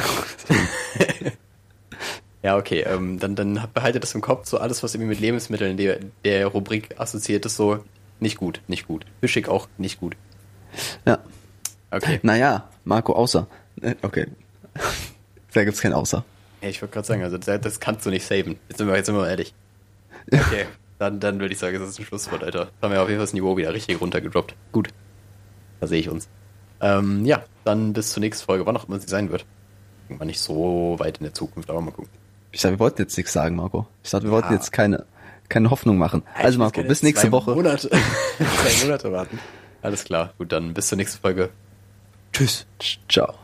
ja, okay, ähm, dann, dann behaltet das im Kopf, so alles, was irgendwie mit Lebensmitteln der, der Rubrik assoziiert ist, so nicht gut, nicht gut. Fischig auch nicht gut. Ja. Okay. Naja, Marco, außer. Äh, Okay. Da gibt's kein Außer. Ich wollte gerade sagen, also das, das kannst du nicht saven. Jetzt sind wir, jetzt sind wir mal ehrlich. Okay, dann, dann würde ich sagen, das ist ein Schlusswort, Alter. Da haben wir auf jeden Fall das Niveau wieder richtig runtergedroppt. Gut. Da sehe ich uns. Ähm, ja, dann bis zur nächsten Folge, wann auch immer sie sein wird. Irgendwann nicht so weit in der Zukunft, aber mal gucken. Ich sag, wir wollten jetzt nichts sagen, Marco. Ich sag, wir wollten Ja. jetzt keine, keine Hoffnung machen. Ich Also Marco, bis nächste Woche. Monate, zwei Monate warten. Alles klar, gut, dann bis zur nächsten Folge. Tschüss. Ciao.